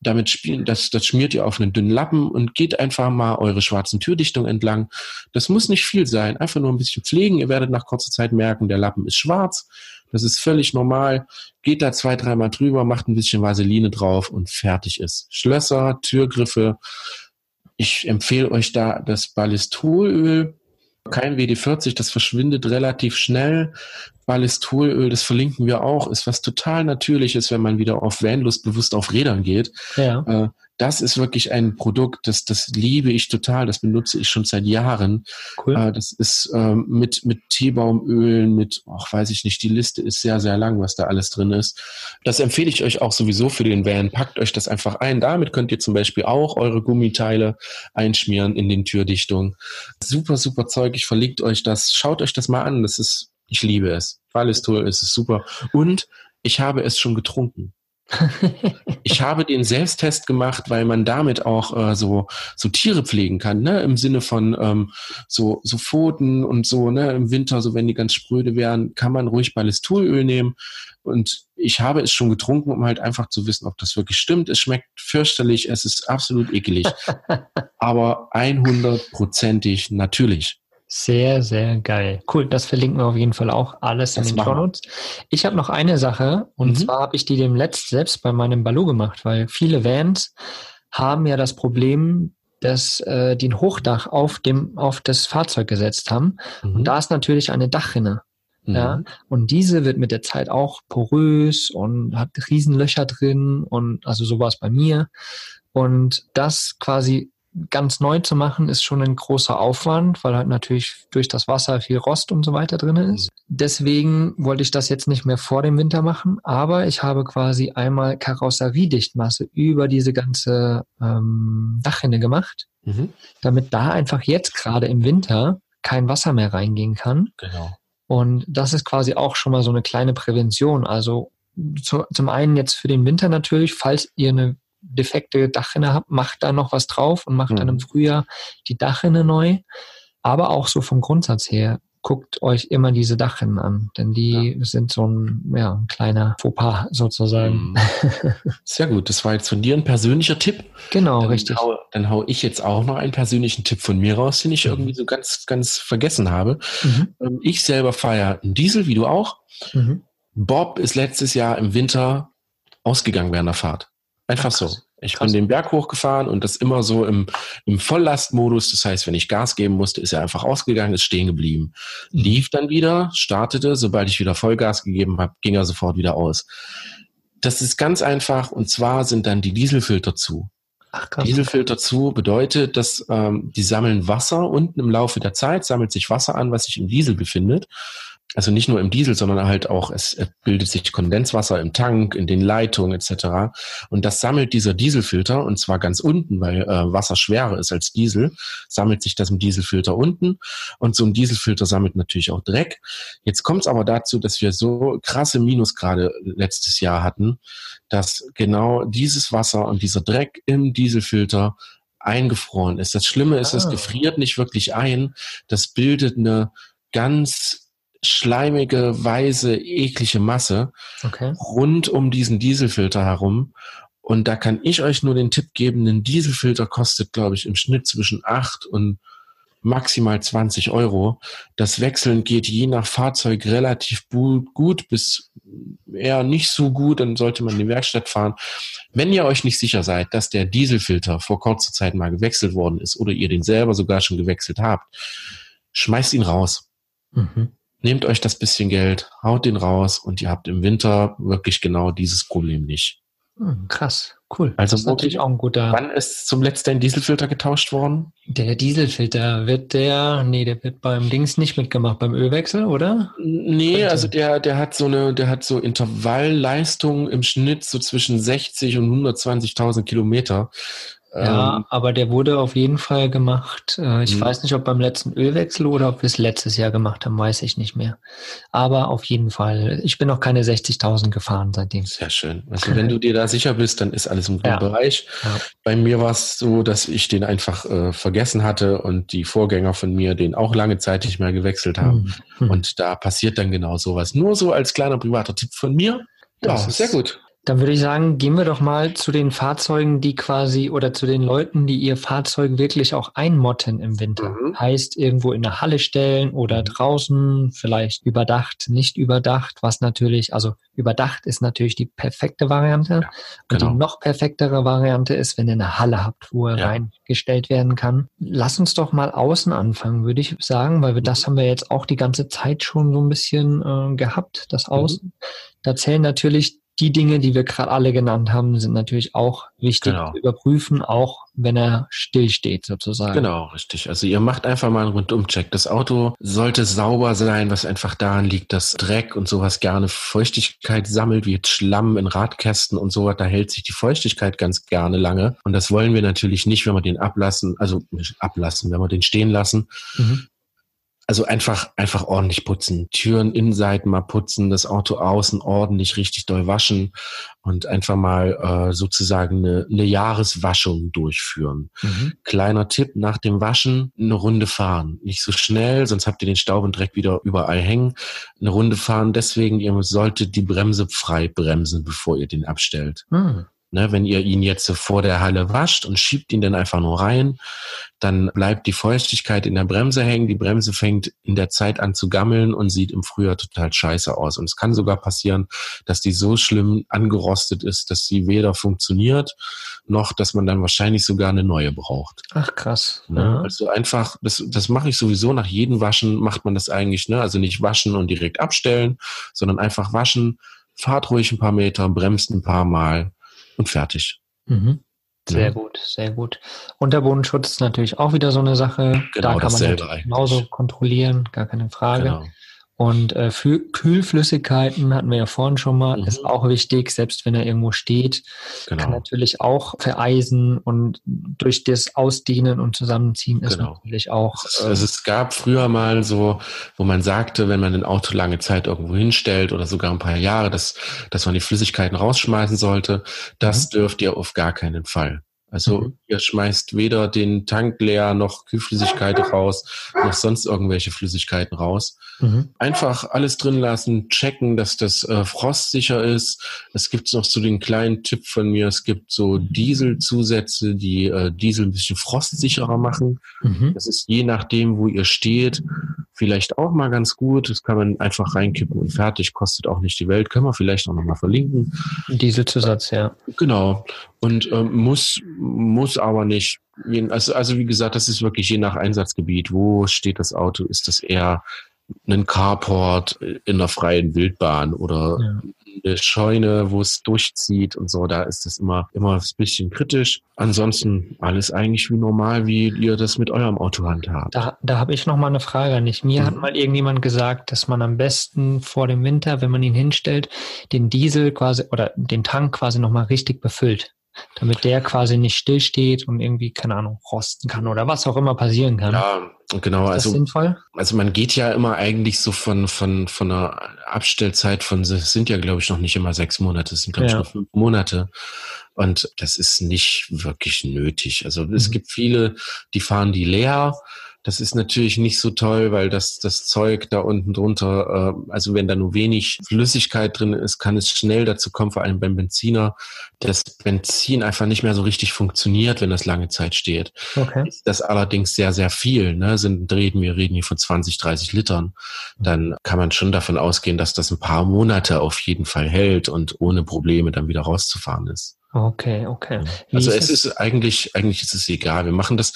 Damit spielen, das, das schmiert ihr auf einen dünnen Lappen und geht einfach mal eure schwarzen Türdichtung entlang. Das muss nicht viel sein, einfach nur ein bisschen pflegen. Ihr werdet nach kurzer Zeit merken, der Lappen ist schwarz. Das ist völlig normal. Geht da zwei, dreimal drüber, macht ein bisschen Vaseline drauf und fertig ist. Schlösser, Türgriffe. Ich empfehle euch da das Ballistolöl kein WD-40, das verschwindet relativ schnell. Ballistolöl, das verlinken wir auch, ist was total Natürliches, wenn man wieder auf Vanlust bewusst auf Rädern geht. Ja. Das ist wirklich ein Produkt, das, das liebe ich total, das benutze ich schon seit Jahren. Cool. Äh, das ist ähm, mit, mit Teebaumölen, mit, ach, weiß ich nicht, die Liste ist sehr, sehr lang, was da alles drin ist. Das empfehle ich euch auch sowieso für den Van. Packt euch das einfach ein. Damit könnt ihr zum Beispiel auch eure Gummiteile einschmieren in den Türdichtungen. Super, super Zeug. Ich verlinke euch das. Schaut euch das mal an. Das ist, ich liebe es. Ballistol ist es super. Und ich habe es schon getrunken ich habe den Selbsttest gemacht, weil man damit auch äh, so so Tiere pflegen kann, ne? Im Sinne von ähm, so so Pfoten und so, ne? Im Winter, so wenn die ganz spröde wären, kann man ruhig Ballistolöl nehmen. Und ich habe es schon getrunken, um halt einfach zu wissen, ob das wirklich stimmt. Es schmeckt fürchterlich, es ist absolut ekelig, aber 100%ig natürlich. Sehr, sehr geil. Cool, das verlinken wir auf jeden Fall auch alles das in den Show Notes. Ich habe noch eine Sache und mhm. zwar habe ich die dem letzt selbst bei meinem Baloo gemacht, weil viele Vans haben ja das Problem, dass äh, die ein Hochdach auf dem auf das Fahrzeug gesetzt haben mhm. und da ist natürlich eine Dachrinne. Mhm. Ja, und diese wird mit der Zeit auch porös und hat Riesenlöcher drin und also sowas bei mir. Und das quasi ganz neu zu machen, ist schon ein großer Aufwand, weil halt natürlich durch das Wasser viel Rost und so weiter drin ist. Deswegen wollte ich das jetzt nicht mehr vor dem Winter machen, aber ich habe quasi einmal Karosseriedichtmasse über diese ganze ähm, Dachrinne gemacht, mhm. damit da einfach jetzt gerade im Winter kein Wasser mehr reingehen kann. Genau. Und das ist quasi auch schon mal so eine kleine Prävention. Also zu, zum einen jetzt für den Winter natürlich, falls ihr eine defekte Dachrinne habt, macht da noch was drauf und macht mhm. dann im. Frühjahr die Dachrinne neu. Aber auch so vom Grundsatz her, guckt euch immer diese Dachrinnen an, denn die ja. sind so ein, ja, ein kleiner Fauxpas sozusagen. Mhm. Sehr gut. Das war jetzt von dir ein persönlicher Tipp. Genau, dann richtig. Hau, dann hau ich jetzt auch noch einen persönlichen Tipp von mir raus, den ich mhm. irgendwie so ganz, ganz vergessen habe. Mhm. Ähm, ich selber feiere einen Diesel, wie du auch. Mhm. Bob ist letztes Jahr im Winter ausgegangen während der Fahrt. Einfach Ach, so. Ich Krass. bin den Berg hochgefahren und das immer so im, im Volllastmodus. Das heißt, wenn ich Gas geben musste, ist er einfach ausgegangen, ist stehen geblieben. Mhm. Lief dann wieder, startete. Sobald ich wieder Vollgas gegeben habe, ging er sofort wieder aus. Das ist ganz einfach und zwar sind dann die Dieselfilter zu. Ach, krass. Dieselfilter zu bedeutet, dass ähm, die sammeln Wasser unten im Laufe der Zeit, sammelt sich Wasser an, was sich im Diesel befindet also nicht nur im Diesel, sondern halt auch, es bildet sich Kondenswasser im Tank, in den Leitungen etc. Und das sammelt dieser Dieselfilter, und zwar ganz unten, weil äh, Wasser schwerer ist als Diesel, sammelt sich das im Dieselfilter unten. Und so ein Dieselfilter sammelt natürlich auch Dreck. Jetzt kommt es aber dazu, dass wir so krasse Minusgrade letztes Jahr hatten, dass genau dieses Wasser und dieser Dreck im Dieselfilter eingefroren ist. Das Schlimme ist, es ah. gefriert nicht wirklich ein. Das bildet eine ganz schleimige, weiße, eklige Masse okay. rund um diesen Dieselfilter herum. Und da kann ich euch nur den Tipp geben, ein Dieselfilter kostet, glaube ich, im Schnitt zwischen acht und maximal 20 Euro. Das Wechseln geht je nach Fahrzeug relativ gut bis eher nicht so gut, dann sollte man in die Werkstatt fahren. Wenn ihr euch nicht sicher seid, dass der Dieselfilter vor kurzer Zeit mal gewechselt worden ist oder ihr den selber sogar schon gewechselt habt, schmeißt ihn raus. Mhm nehmt euch das bisschen Geld, haut den raus und ihr habt im Winter wirklich genau dieses Problem nicht. Hm, krass, cool. Also das ist natürlich auch ein guter. Wann ist zum letzten ein Dieselfilter getauscht worden? Der Dieselfilter wird der, nee, der wird beim Dings nicht mitgemacht, beim Ölwechsel, oder? Nee, Könnte. also der, der hat so eine, der hat so Intervallleistung im Schnitt so zwischen 60 und 120.000 Kilometer. Ja, ähm, aber der wurde auf jeden Fall gemacht. Äh, ich mh. weiß nicht, ob beim letzten Ölwechsel oder ob wir es letztes Jahr gemacht haben, weiß ich nicht mehr. Aber auf jeden Fall. Ich bin noch keine 60.000 gefahren seitdem. Sehr schön. Also wenn du dir da sicher bist, dann ist alles im guten ja. Bereich. Ja. Bei mir war es so, dass ich den einfach äh, vergessen hatte und die Vorgänger von mir den auch lange Zeit nicht mehr gewechselt haben. Mhm. Und da passiert dann genau sowas. Nur so als kleiner privater Tipp von mir. Ja, sehr gut. Dann würde ich sagen, gehen wir doch mal zu den Fahrzeugen, die quasi oder zu den Leuten, die ihr Fahrzeug wirklich auch einmotten im Winter. Mhm. Heißt, irgendwo in der Halle stellen oder mhm. draußen, vielleicht überdacht, nicht überdacht, was natürlich, also überdacht ist natürlich die perfekte Variante. Ja, genau. Und die genau. noch perfektere Variante ist, wenn ihr eine Halle habt, wo er ja. reingestellt werden kann. Lass uns doch mal außen anfangen, würde ich sagen, weil wir das mhm. haben wir jetzt auch die ganze Zeit schon so ein bisschen äh, gehabt, das mhm. Außen. Mhm. Da zählen natürlich die Dinge, die wir gerade alle genannt haben, sind natürlich auch wichtig genau. zu überprüfen, auch wenn er stillsteht sozusagen. Genau, richtig. Also ihr macht einfach mal einen Rundumcheck. Das Auto sollte sauber sein, was einfach daran liegt, dass Dreck und sowas gerne Feuchtigkeit sammelt, wie jetzt Schlamm in Radkästen und sowas. Da hält sich die Feuchtigkeit ganz gerne lange. Und das wollen wir natürlich nicht, wenn wir den ablassen, also ablassen, wenn wir den stehen lassen. Mhm also einfach, einfach ordentlich putzen. Türen, Innenseiten mal putzen, das Auto außen ordentlich richtig doll waschen und einfach mal äh, sozusagen eine, eine Jahreswaschung durchführen. Mhm. Kleiner Tipp, nach dem Waschen eine Runde fahren. Nicht so schnell, sonst habt ihr den Staub und Dreck wieder überall hängen. Eine Runde fahren, deswegen, ihr solltet die Bremse frei bremsen, bevor ihr den abstellt. Mhm. Ne, wenn ihr ihn jetzt vor der Halle wascht und schiebt ihn dann einfach nur rein, dann bleibt die Feuchtigkeit in der Bremse hängen. Die Bremse fängt in der Zeit an zu gammeln und sieht im Frühjahr total scheiße aus. Und es kann sogar passieren, dass die so schlimm angerostet ist, dass sie weder funktioniert, noch dass man dann wahrscheinlich sogar eine neue braucht. Ach krass. Ne? Ja. Also einfach, das, das mache ich sowieso nach jedem Waschen, macht man das eigentlich, ne? Also nicht waschen und direkt abstellen, sondern einfach waschen, fahrt ruhig ein paar Meter, bremst ein paar Mal und fertig. Mhm. Sehr ja. gut, sehr gut. Unterbodenschutz ist natürlich auch wieder so eine Sache. Genau, da kann man genauso kontrollieren, gar keine Frage. Genau. Und äh, für Kühlflüssigkeiten hatten wir ja vorhin schon mal, mhm. ist auch wichtig, selbst wenn er irgendwo steht, genau. kann natürlich auch vereisen und durch das Ausdehnen und Zusammenziehen ist genau. natürlich auch. Äh, also es gab früher mal so, wo man sagte, wenn man ein Auto lange Zeit irgendwo hinstellt oder sogar ein paar Jahre, dass, dass man die Flüssigkeiten rausschmeißen sollte, das mhm. dürft ihr auf gar keinen Fall. Also Mhm. ihr schmeißt weder den Tank leer, noch Kühlflüssigkeit raus, noch sonst irgendwelche Flüssigkeiten raus. Mhm. Einfach alles drin lassen, checken, dass das äh, frostsicher ist. Es gibt noch so den kleinen Tipp von mir, es gibt so Dieselzusätze, die äh, Diesel ein bisschen frostsicherer machen. Mhm. Das ist je nachdem, wo ihr steht, vielleicht auch mal ganz gut. Das kann man einfach reinkippen und fertig, kostet auch nicht die Welt. Können wir vielleicht auch nochmal verlinken. Dieselzusatz, ja. Genau. Und ähm, muss, muss aber nicht. Also, also wie gesagt, das ist wirklich je nach Einsatzgebiet. Wo steht das Auto? Ist das eher ein Carport in der freien Wildbahn oder Ja. eine Scheune, wo es durchzieht und so? Da ist das immer, immer ein bisschen kritisch. Ansonsten alles eigentlich wie normal, wie ihr das mit eurem Auto handhabt. Da, da habe ich noch mal eine Frage an dich. Mir hat Mhm. mal irgendjemand gesagt, dass man am besten vor dem Winter, wenn man ihn hinstellt, den Diesel quasi oder den Tank quasi noch mal richtig befüllt, damit der quasi nicht stillsteht und irgendwie, keine Ahnung, rosten kann oder was auch immer passieren kann. Ja, genau. Ist das Also sinnvoll? Also man geht ja immer eigentlich so von, von, von einer Abstellzeit von, es sind ja, glaube ich, noch nicht immer sechs Monate, es sind, glaube Ja. ich, nur fünf Monate. Und das ist nicht wirklich nötig. Also es Mhm. gibt viele, die fahren die leer. Das ist natürlich nicht so toll, weil das, das Zeug da unten drunter, äh, also wenn da nur wenig Flüssigkeit drin ist, kann es schnell dazu kommen, vor allem beim Benziner, dass Benzin einfach nicht mehr so richtig funktioniert, wenn das lange Zeit steht Okay. ist das allerdings sehr, sehr viel, ne, sind, reden, wir reden hier von 20, 30 Litern, dann kann man schon davon ausgehen, dass das ein paar Monate auf jeden Fall hält und ohne Probleme dann wieder rauszufahren ist. Okay, okay. Wie Also ist es ist eigentlich, eigentlich ist es egal. Wir machen das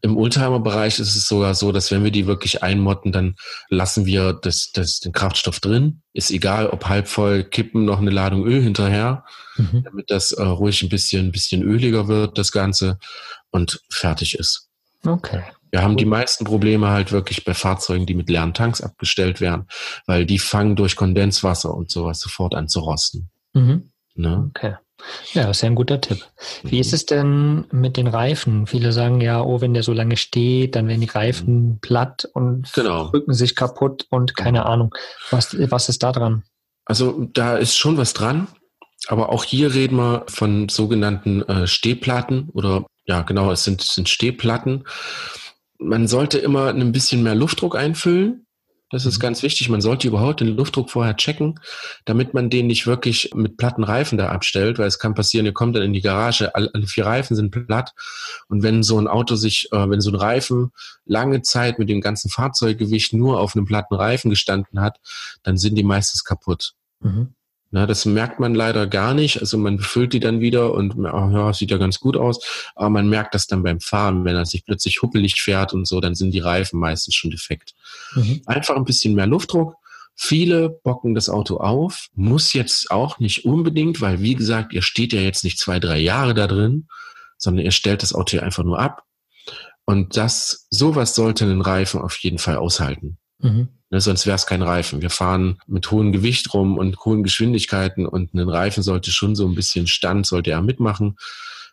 im Oldtimer-Bereich ist es sogar so, dass wenn wir die wirklich einmotten, dann lassen wir das, das, den Kraftstoff drin. Ist egal, ob halb voll, kippen noch eine Ladung Öl hinterher, Mhm. damit das äh, ruhig ein bisschen, ein bisschen öliger wird, das Ganze, und fertig ist. Okay. Wir haben die meisten Probleme halt wirklich bei Fahrzeugen, die mit leeren Tanks abgestellt werden, weil die fangen durch Kondenswasser und sowas sofort an zu rosten. Mhm. Ne? Okay. Ja, ist ja ein guter Tipp. Wie ist es denn mit den Reifen? Viele sagen ja, oh, wenn der so lange steht, dann werden die Reifen platt und Genau. rücken sich kaputt und keine Ahnung. Was, was ist da dran? Also da ist schon was dran, aber auch hier reden wir von sogenannten äh, Stehplatten oder ja genau, es sind, es sind Stehplatten. Man sollte immer ein bisschen mehr Luftdruck einfüllen. Das ist Mhm. ganz wichtig. Man sollte überhaupt den Luftdruck vorher checken, damit man den nicht wirklich mit platten Reifen da abstellt, weil es kann passieren, ihr kommt dann in die Garage, alle, vier Reifen sind platt und wenn so ein Auto sich, äh, wenn so ein Reifen lange Zeit mit dem ganzen Fahrzeuggewicht nur auf einem platten Reifen gestanden hat, dann sind die meistens kaputt. Mhm. Na, das merkt man leider gar nicht. Also man befüllt die dann wieder und ach ja, sieht ja ganz gut aus. Aber man merkt das dann beim Fahren, wenn er sich plötzlich huppelig fährt und so, dann sind die Reifen meistens schon defekt. Mhm. Einfach ein bisschen mehr Luftdruck. Viele bocken das Auto auf. Muss jetzt auch nicht unbedingt, weil wie gesagt, ihr steht ja jetzt nicht zwei, drei Jahre da drin, sondern ihr stellt das Auto ja einfach nur ab. Und das, sowas sollte ein Reifen auf jeden Fall aushalten. Mhm. Ne, sonst wäre es kein Reifen. Wir fahren mit hohem Gewicht rum und hohen Geschwindigkeiten und ein Reifen sollte schon so ein bisschen Stand, sollte er mitmachen.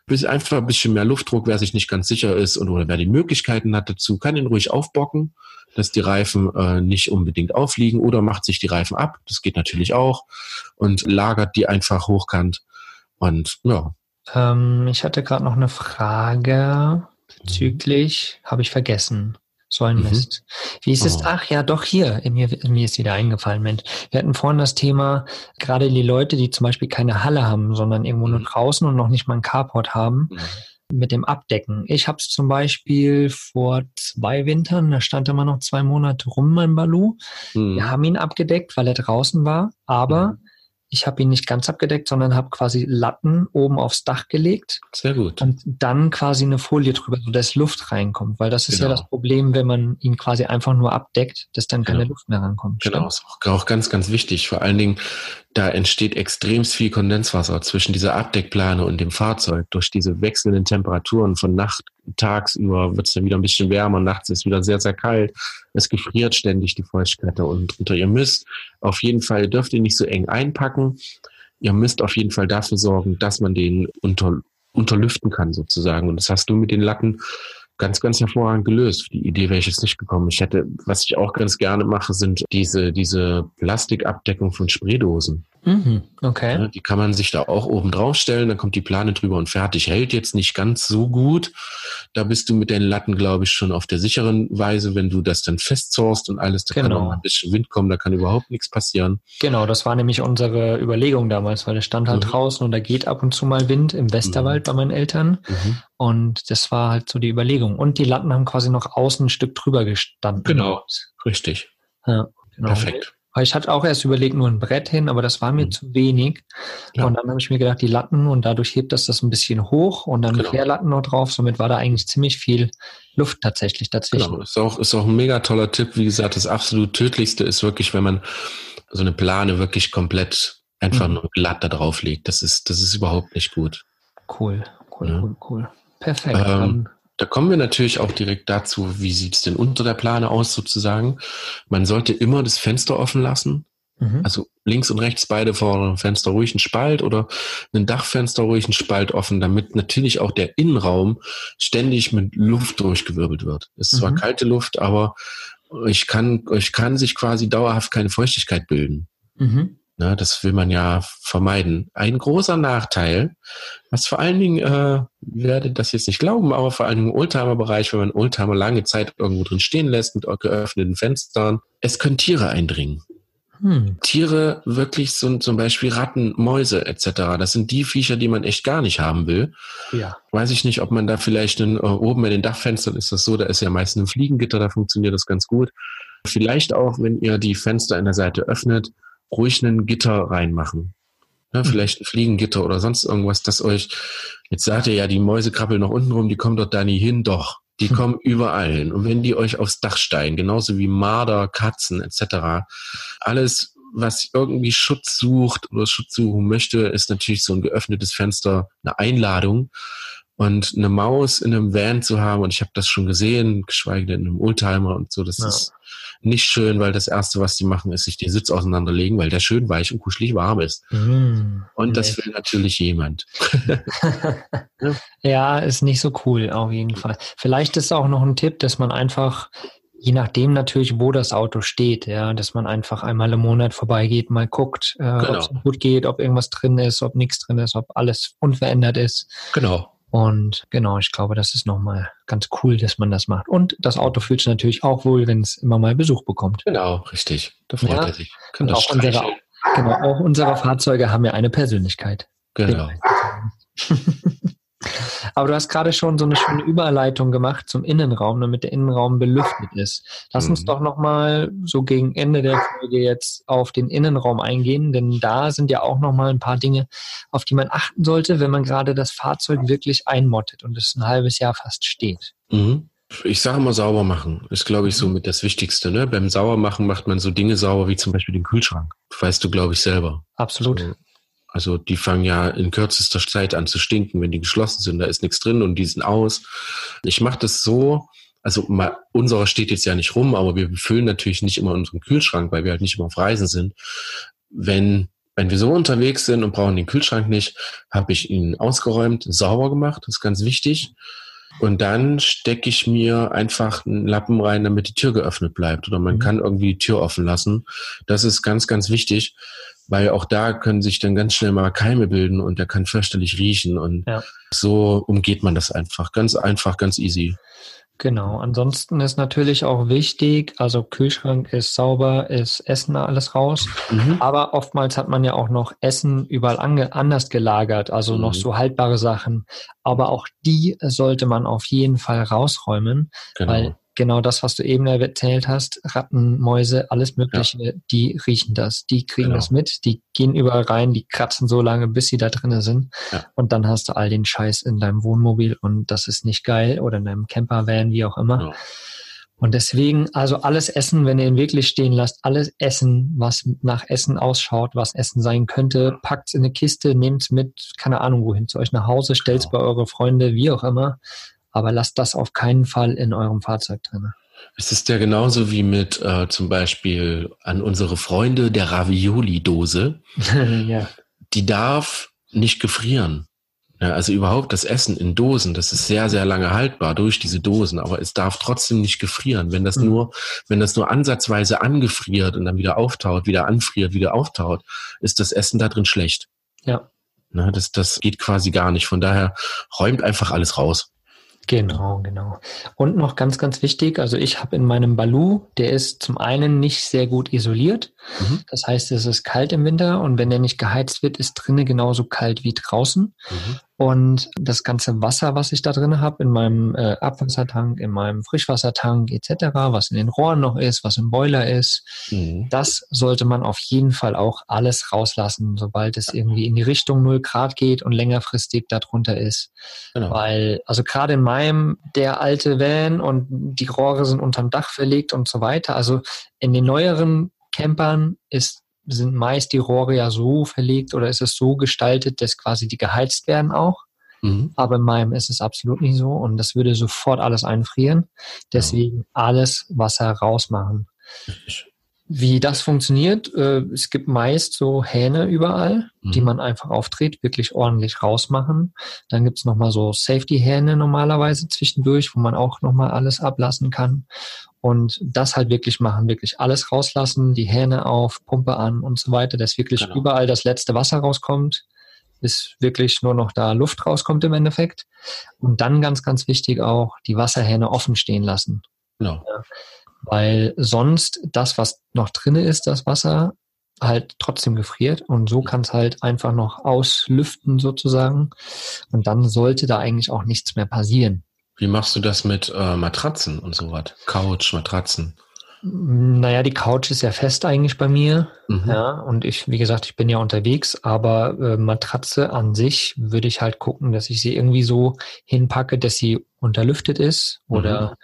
Bis einfach ein bisschen mehr Luftdruck, wer sich nicht ganz sicher ist und oder wer die Möglichkeiten hat dazu, kann ihn ruhig aufbocken, dass die Reifen äh, nicht unbedingt aufliegen oder macht sich die Reifen ab. Das geht natürlich auch und lagert die einfach hochkant. Und ja, Ähm, ich hatte gerade noch eine Frage bezüglich, habe ich vergessen. So ein Mhm. Mist. Wie ist es? Oh. Ach ja, doch hier. Mir, mir ist wieder eingefallen, Mensch. Wir hatten vorhin das Thema, gerade die Leute, die zum Beispiel keine Halle haben, sondern irgendwo nur Mhm. draußen und noch nicht mal einen Carport haben, mit dem Abdecken. Ich habe es zum Beispiel vor zwei Wintern, da stand immer noch zwei Monate rum, mein Balu. Wir haben ihn abgedeckt, weil er draußen war, aber Mhm. Ich habe ihn nicht ganz abgedeckt, sondern habe quasi Latten oben aufs Dach gelegt sehr gut. und dann quasi eine Folie drüber, sodass Luft reinkommt. Weil das ist ja Genau. das Problem, wenn man ihn quasi einfach nur abdeckt, dass dann keine Genau. Luft mehr rankommt. Genau, ist auch, auch ganz, ganz wichtig. Vor allen Dingen, da entsteht extrem viel Kondenswasser zwischen dieser Abdeckplane und dem Fahrzeug. Durch diese wechselnden Temperaturen von Nacht, tagsüber wird es dann wieder ein bisschen wärmer, nachts ist es wieder sehr, sehr kalt. Es gefriert ständig die Feuchtigkeit da unten. Ihr müsst auf jeden Fall, dürft ihr nicht so eng einpacken. Ihr müsst auf jeden Fall dafür sorgen, dass man den unter, unterlüften kann sozusagen. Und das hast du mit den Latten ganz, ganz hervorragend gelöst. Die Idee wäre ich jetzt nicht gekommen. Ich hätte, was ich auch ganz gerne mache, sind diese, diese Plastikabdeckung von Spraydosen. Mhm, okay. Ja, die kann man sich da auch oben drauf stellen, dann kommt die Plane drüber und fertig. Hält jetzt nicht ganz so gut. Da bist du mit den Latten, glaube ich, schon auf der sicheren Weise, wenn du das dann festzorst und alles, da kann Genau. auch mal ein bisschen Wind kommen, da kann überhaupt nichts passieren. Genau, das war nämlich unsere Überlegung damals, weil es stand halt Mhm. draußen und da geht ab und zu mal Wind im Westerwald bei meinen Eltern. Mhm. Und das war halt so die Überlegung. Und die Latten haben quasi noch außen ein Stück drüber gestanden. Genau. Richtig. Ja, genau. Perfekt. Weil ich hatte auch erst überlegt, nur ein Brett hin, aber das war mir Mhm. zu wenig. Ja. Und dann habe ich mir gedacht, die Latten und dadurch hebt das das ein bisschen hoch und dann Genau. Querlatten noch drauf. Somit war da eigentlich ziemlich viel Luft tatsächlich dazwischen. Genau. Ist auch, ist auch ein mega toller Tipp. Wie gesagt, das absolut tödlichste ist wirklich, wenn man so eine Plane wirklich komplett einfach Mhm. nur glatt da drauf legt. Das ist, das ist überhaupt nicht gut. Cool, cool, Ja. cool, cool. Perfekt. Ähm, Da kommen wir natürlich auch direkt dazu, wie sieht's denn unter der Plane aus sozusagen. Man sollte immer das Fenster offen lassen. mhm. Also links und rechts beide vor dem Fenster ruhig einen Spalt oder ein Dachfenster ruhig einen Spalt offen, damit natürlich auch der Innenraum ständig mit Luft durchgewirbelt wird. Es ist zwar Mhm. kalte Luft, aber ich kann, ich kann sich quasi dauerhaft keine Feuchtigkeit bilden. Mhm. Ne, das will man ja vermeiden. Ein großer Nachteil, was vor allen Dingen, äh, ihr werdet das jetzt nicht glauben, aber vor allen Dingen im Oldtimer-Bereich, wenn man Oldtimer lange Zeit irgendwo drin stehen lässt mit geöffneten Fenstern, es können Tiere eindringen. Hm. Tiere wirklich so zum Beispiel Ratten, Mäuse etc. Das sind die Viecher, die man echt gar nicht haben will. Ja. Weiß ich nicht, ob man da vielleicht einen, äh, oben bei den Dachfenstern ist das so, da ist ja meistens ein Fliegengitter, da funktioniert das ganz gut. Vielleicht auch, wenn ihr die Fenster in der Seite öffnet, ruhig ein Gitter reinmachen. Ja, vielleicht ein Fliegengitter oder sonst irgendwas, das euch, jetzt sagt ihr ja, die Mäuse krabbeln noch unten rum, die kommen dort da nie hin, doch. Die Hm. kommen überall hin. Und wenn die euch aufs Dach steigen, genauso wie Marder, Katzen etc., alles, was irgendwie Schutz sucht oder Schutz suchen möchte, ist natürlich so ein geöffnetes Fenster eine Einladung. Und eine Maus in einem Van zu haben, und ich habe das schon gesehen, geschweige denn in einem Oldtimer und so, das Ja. ist nicht schön, weil das Erste, was die machen, ist sich den Sitz auseinanderlegen, weil der schön weich und kuschelig warm ist. Hm. Und das Nee. will natürlich jemand. Ja, ist nicht so cool, auf jeden Fall. Vielleicht ist auch noch ein Tipp, dass man einfach, je nachdem natürlich, wo das Auto steht, ja, dass man einfach einmal im Monat vorbeigeht, mal guckt, äh, ob Genau. es gut geht, ob irgendwas drin ist, ob nichts drin ist, ob alles unverändert ist. Genau. Und genau, ich glaube, das ist nochmal ganz cool, dass man das macht. Und das Auto fühlt sich natürlich auch wohl, wenn es immer mal Besuch bekommt. Genau, richtig. Da freut Ja. er sich. Kann auch unsere, genau, auch unsere Fahrzeuge haben ja eine Persönlichkeit. Genau. Aber du hast gerade schon so eine schöne Überleitung gemacht zum Innenraum, damit der Innenraum belüftet ist. Lass uns Mhm. doch nochmal so gegen Ende der Folge jetzt auf den Innenraum eingehen, denn da sind ja auch nochmal ein paar Dinge, auf die man achten sollte, wenn man gerade das Fahrzeug wirklich einmottet und es ein halbes Jahr fast steht. Mhm. Ich sage mal sauber machen, ist glaube ich so mit das Wichtigste. Ne? Beim Saubermachen macht man so Dinge sauber wie zum Beispiel den Kühlschrank. Weißt du, glaube ich, selber. Absolut. So. Also die fangen ja in kürzester Zeit an zu stinken, wenn die geschlossen sind. Da ist nichts drin und die sind aus. Ich mache das so, also mal, unserer steht jetzt ja nicht rum, aber wir befüllen natürlich nicht immer unseren Kühlschrank, weil wir halt nicht immer auf Reisen sind. Wenn, wenn wir so unterwegs sind und brauchen den Kühlschrank nicht, habe ich ihn ausgeräumt, sauber gemacht, das ist ganz wichtig. Und dann stecke ich mir einfach einen Lappen rein, damit die Tür geöffnet bleibt. Oder man Mhm. kann irgendwie die Tür offen lassen. Das ist ganz, ganz wichtig, weil auch da können sich dann ganz schnell mal Keime bilden und der kann fürchterlich riechen. Und Ja. so umgeht man das einfach. Ganz einfach, ganz easy. Genau. Ansonsten ist natürlich auch wichtig, also Kühlschrank ist sauber, ist Essen alles raus. Mhm. Aber oftmals hat man ja auch noch Essen überall ange anders gelagert, also noch Mhm. so haltbare Sachen. Aber auch die sollte man auf jeden Fall rausräumen, Genau. weil genau das, was du eben erzählt hast, Ratten, Mäuse, alles Mögliche, die riechen das, die kriegen Genau. das mit, die gehen überall rein, die kratzen so lange, bis sie da drinnen sind. Ja. Und dann hast du all den Scheiß in deinem Wohnmobil und das ist nicht geil oder in deinem Campervan, wie auch immer. Ja. Und deswegen, also alles Essen, wenn ihr ihn wirklich stehen lasst, alles Essen, was nach Essen ausschaut, was Essen sein könnte, packt's in eine Kiste, nehmt's mit, keine Ahnung wohin, zu euch nach Hause, stellt's Genau. bei eure Freunde, wie auch immer. Aber lasst das auf keinen Fall in eurem Fahrzeug drin. Es ist ja genauso wie mit äh, zum Beispiel an unsere Freunde der Ravioli-Dose. ja. Die darf nicht gefrieren. Ja, also überhaupt das Essen in Dosen, das ist sehr, sehr lange haltbar durch diese Dosen, aber es darf trotzdem nicht gefrieren. Wenn das mhm. nur, wenn das nur ansatzweise angefriert und dann wieder auftaut, wieder anfriert, wieder auftaut, ist das Essen da drin schlecht. Ja. Na, das, das geht quasi gar nicht. Von daher räumt einfach alles raus. Genau, genau. Und noch ganz, ganz wichtig, also ich habe in meinem Balu, der ist zum einen nicht sehr gut isoliert. Mhm. Das heißt, es ist kalt im Winter und wenn der nicht geheizt wird, ist drinnen genauso kalt wie draußen. Mhm. Und das ganze Wasser, was ich da drin habe, in meinem äh, Abwassertank, in meinem Frischwassertank etc., was in den Rohren noch ist, was im Boiler ist, mhm. das sollte man auf jeden Fall auch alles rauslassen, sobald es irgendwie in die Richtung 0 Grad geht und längerfristig darunter ist. Genau. Weil, also gerade in meinem, der alte Van und die Rohre sind unterm Dach verlegt und so weiter. Also in den neueren Campern ist sind meist die Rohre ja so verlegt oder ist es so gestaltet, dass quasi die geheizt werden auch. Mhm. Aber in meinem ist es absolut nicht so und das würde sofort alles einfrieren. Deswegen ja. alles Wasser rausmachen. Wie das funktioniert, äh, es gibt meist so Hähne überall, mhm. die man einfach aufdreht, wirklich ordentlich rausmachen. Dann gibt's es nochmal so Safety-Hähne normalerweise zwischendurch, wo man auch nochmal alles ablassen kann. Und das halt wirklich machen, wirklich alles rauslassen, die Hähne auf, Pumpe an und so weiter, dass wirklich genau. überall das letzte Wasser rauskommt, bis wirklich nur noch da Luft rauskommt im Endeffekt. Und dann ganz, ganz wichtig auch, die Wasserhähne offen stehen lassen. Genau. Ja, weil sonst das, was noch drinne ist, das Wasser, halt trotzdem gefriert und so kann es halt einfach noch auslüften sozusagen und dann sollte da eigentlich auch nichts mehr passieren. Wie machst du das mit äh, Matratzen und so was? Couch, Matratzen? Naja, die Couch ist ja fest eigentlich bei mir. Mhm. Ja, und ich, wie gesagt, ich bin ja unterwegs, aber äh, Matratze an sich würde ich halt gucken, dass ich sie irgendwie so hinpacke, dass sie unterlüftet ist oder mhm.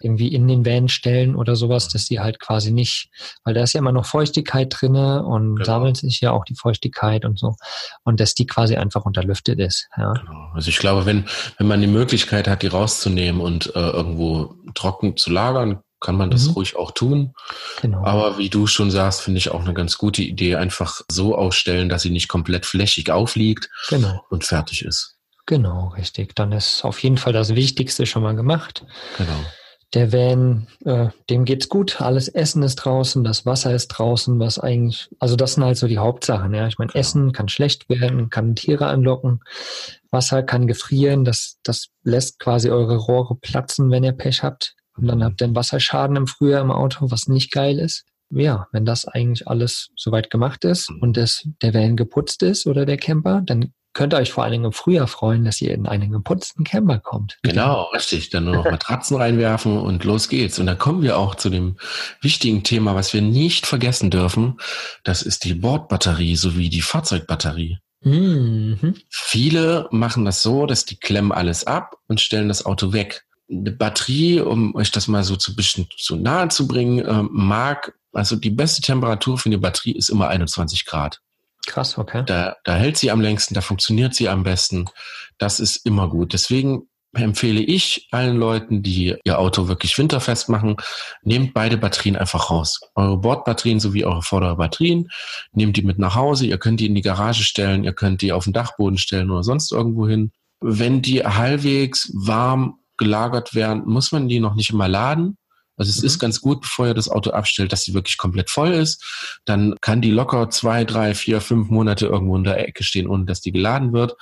irgendwie in den Van stellen oder sowas, dass sie halt quasi nicht, weil da ist ja immer noch Feuchtigkeit drinne und genau. sammelt sich ja auch die Feuchtigkeit und so und dass die quasi einfach unterlüftet ist. Ja. Genau. Also ich glaube, wenn, wenn man die Möglichkeit hat, die rauszunehmen und äh, irgendwo trocken zu lagern, kann man das mhm. ruhig auch tun. Genau. Aber wie du schon sagst, finde ich auch eine ganz gute Idee, einfach so ausstellen, dass sie nicht komplett flächig aufliegt genau. und fertig ist. Genau, richtig. Dann ist auf jeden Fall das Wichtigste schon mal gemacht. Genau. Der Van, äh, dem geht's gut. Alles Essen ist draußen, das Wasser ist draußen, was eigentlich, also das sind halt so die Hauptsachen. Ja, ich meine, genau. Essen kann schlecht werden, kann Tiere anlocken, Wasser kann gefrieren. Das, das lässt quasi eure Rohre platzen, wenn ihr Pech habt. Und dann habt ihr einen Wasserschaden im Frühjahr im Auto, was nicht geil ist. Ja, wenn das eigentlich alles soweit gemacht ist und das, der Van geputzt ist oder der Camper, dann könnt ihr euch vor allen Dingen im Frühjahr freuen, dass ihr in einen geputzten Camper kommt. Genau, richtig. Dann nur noch Matratzen reinwerfen und los geht's. Und dann kommen wir auch zu dem wichtigen Thema, was wir nicht vergessen dürfen. Das ist die Bordbatterie sowie die Fahrzeugbatterie. Mhm. Viele machen das so, dass die klemmen alles ab und stellen das Auto weg eine Batterie, um euch das mal so zu bisschen zu nahe zu bringen, äh, mag, also die beste Temperatur für eine Batterie ist immer 21 Grad. Krass, okay. Da, da hält sie am längsten, da funktioniert sie am besten. Das ist immer gut. Deswegen empfehle ich allen Leuten, die ihr Auto wirklich winterfest machen, nehmt beide Batterien einfach raus. Eure Bordbatterien sowie eure Vorderbatterien, nehmt die mit nach Hause. Ihr könnt die in die Garage stellen, ihr könnt die auf den Dachboden stellen oder sonst irgendwo hin. Wenn die halbwegs warm gelagert werden, muss man die noch nicht immer laden. Also es mhm. ist ganz gut, bevor ihr das Auto abstellt, dass sie wirklich komplett voll ist. Dann kann die locker zwei, drei, vier, fünf Monate irgendwo in der Ecke stehen, ohne dass die geladen wird.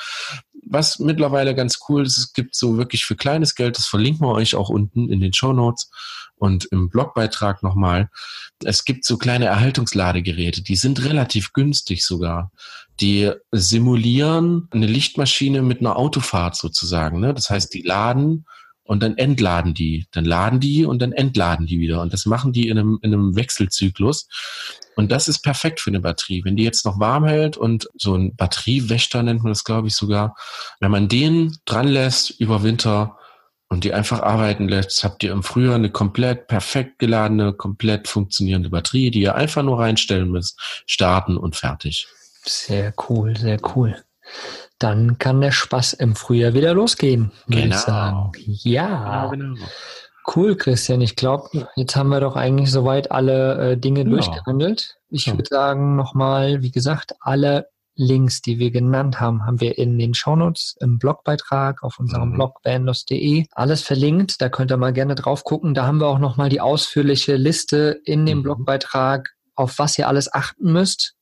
Was mittlerweile ganz cool ist, es gibt so wirklich für kleines Geld, das verlinken wir euch auch unten in den Show Notes und im Blogbeitrag nochmal. Es gibt so kleine Erhaltungsladegeräte, die sind relativ günstig sogar. Die simulieren eine Lichtmaschine mit einer Autofahrt sozusagen. Ne? Das heißt, die laden und dann entladen die. Dann laden die und dann entladen die wieder. Und das machen die in einem, in einem Wechselzyklus. Und das ist perfekt für eine Batterie. Wenn die jetzt noch warm hält und so ein Batteriewächter nennt man das, glaube ich, sogar, wenn man den dran lässt über Winter und die einfach arbeiten lässt, habt ihr im Frühjahr eine komplett perfekt geladene, komplett funktionierende Batterie, die ihr einfach nur reinstellen müsst, starten und fertig. Sehr cool, sehr cool dann kann der Spaß im Frühjahr wieder losgehen, würde genau. ich sagen. Ja. Genau, genau. Cool, Christian. Ich glaube, jetzt haben wir doch eigentlich soweit alle äh, Dinge ja. durchgehandelt. Ich ja. würde sagen, nochmal, wie gesagt, alle Links, die wir genannt haben, haben wir in den Shownotes im Blogbeitrag auf unserem Mhm. Blog vanlos.de alles verlinkt. Da könnt ihr mal gerne drauf gucken. Da haben wir auch nochmal die ausführliche Liste in dem Mhm. Blogbeitrag, auf was ihr alles achten müsst.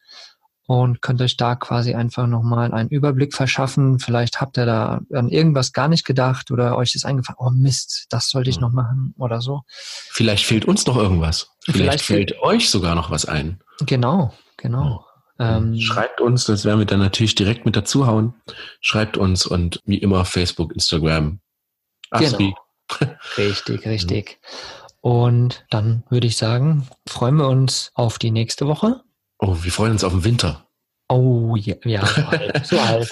Und könnt euch da quasi einfach nochmal einen Überblick verschaffen. Vielleicht habt ihr da an irgendwas gar nicht gedacht oder euch ist eingefallen, oh Mist, das sollte ich Mhm. noch machen oder so. Vielleicht fehlt uns noch irgendwas. Vielleicht, Vielleicht fällt euch sogar noch was ein. Genau, genau. Ähm, Schreibt uns, das werden wir dann natürlich direkt mit dazu hauen. Schreibt uns und wie immer Facebook, Instagram. Astri. Genau. Richtig, richtig. Und dann würde ich sagen, freuen wir uns auf die nächste Woche. Oh, wir freuen uns auf den Winter. Oh ja, ja so halb. So halb.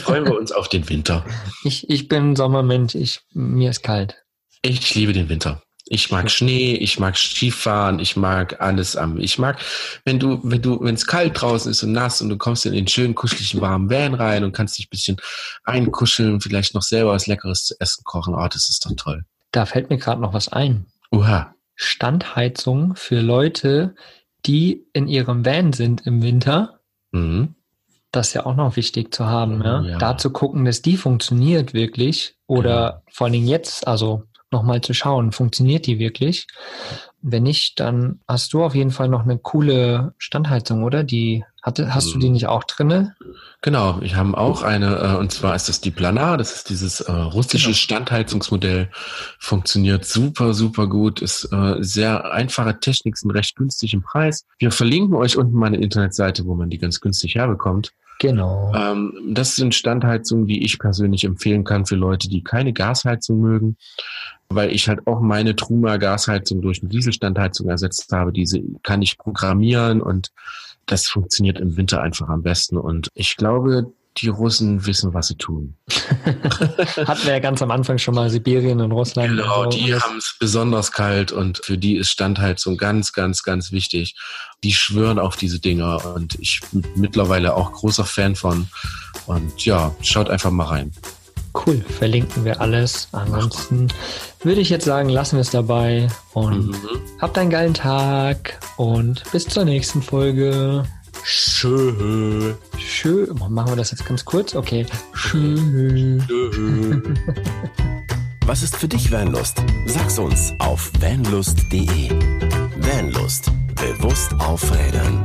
freuen wir uns auf den Winter. Ich, ich bin Sommermensch, ich, mir ist kalt. Ich liebe den Winter. Ich mag Schnee, ich mag Skifahren, ich mag alles am. Ich mag, wenn du, wenn du, wenn es kalt draußen ist und nass und du kommst in den schönen, kuscheligen, warmen Van rein und kannst dich ein bisschen einkuscheln, vielleicht noch selber was Leckeres zu essen kochen. Oh, das ist doch toll. Da fällt mir gerade noch was ein. Uha. Standheizung für Leute, die in ihrem Van sind im Winter. Mhm. Das ist ja auch noch wichtig zu haben. Ja? Ja. Da zu gucken, dass die funktioniert wirklich. Oder vor allen Dingen jetzt, also nochmal zu schauen, funktioniert die wirklich? Wenn nicht, dann hast du auf jeden Fall noch eine coole Standheizung, oder? Die hatte, hast du die nicht auch drinne? Genau, wir haben auch eine, äh, und zwar ist das die Planar, das ist dieses äh, russische Genau. Standheizungsmodell, funktioniert super, super gut, ist äh, sehr einfache Technik, sind recht günstig im Preis. Wir verlinken euch unten mal eine Internetseite, wo man die ganz günstig herbekommt. Genau. Ähm, das sind Standheizungen, die ich persönlich empfehlen kann für Leute, die keine Gasheizung mögen, weil ich halt auch meine Truma Gasheizung durch eine Dieselstandheizung ersetzt habe. Diese kann ich programmieren und das funktioniert im Winter einfach am besten. Und ich glaube, die Russen wissen, was sie tun. Hatten wir ja ganz am Anfang schon mal Sibirien und Russland. Genau, und so. die haben es besonders kalt und für die ist Standheizung ganz, ganz, ganz wichtig. Die schwören auf diese Dinger und ich bin mittlerweile auch großer Fan von. Und ja, schaut einfach mal rein. Cool, verlinken wir alles. Ansonsten würde ich jetzt sagen, lassen wir es dabei und Mhm. habt einen geilen Tag und bis zur nächsten Folge. Schön. Schön. Machen wir das jetzt ganz kurz? Okay. Schön. Was ist für dich Vanlust? Sag's uns auf vanlust.de. Vanlust. Bewusst aufrädern.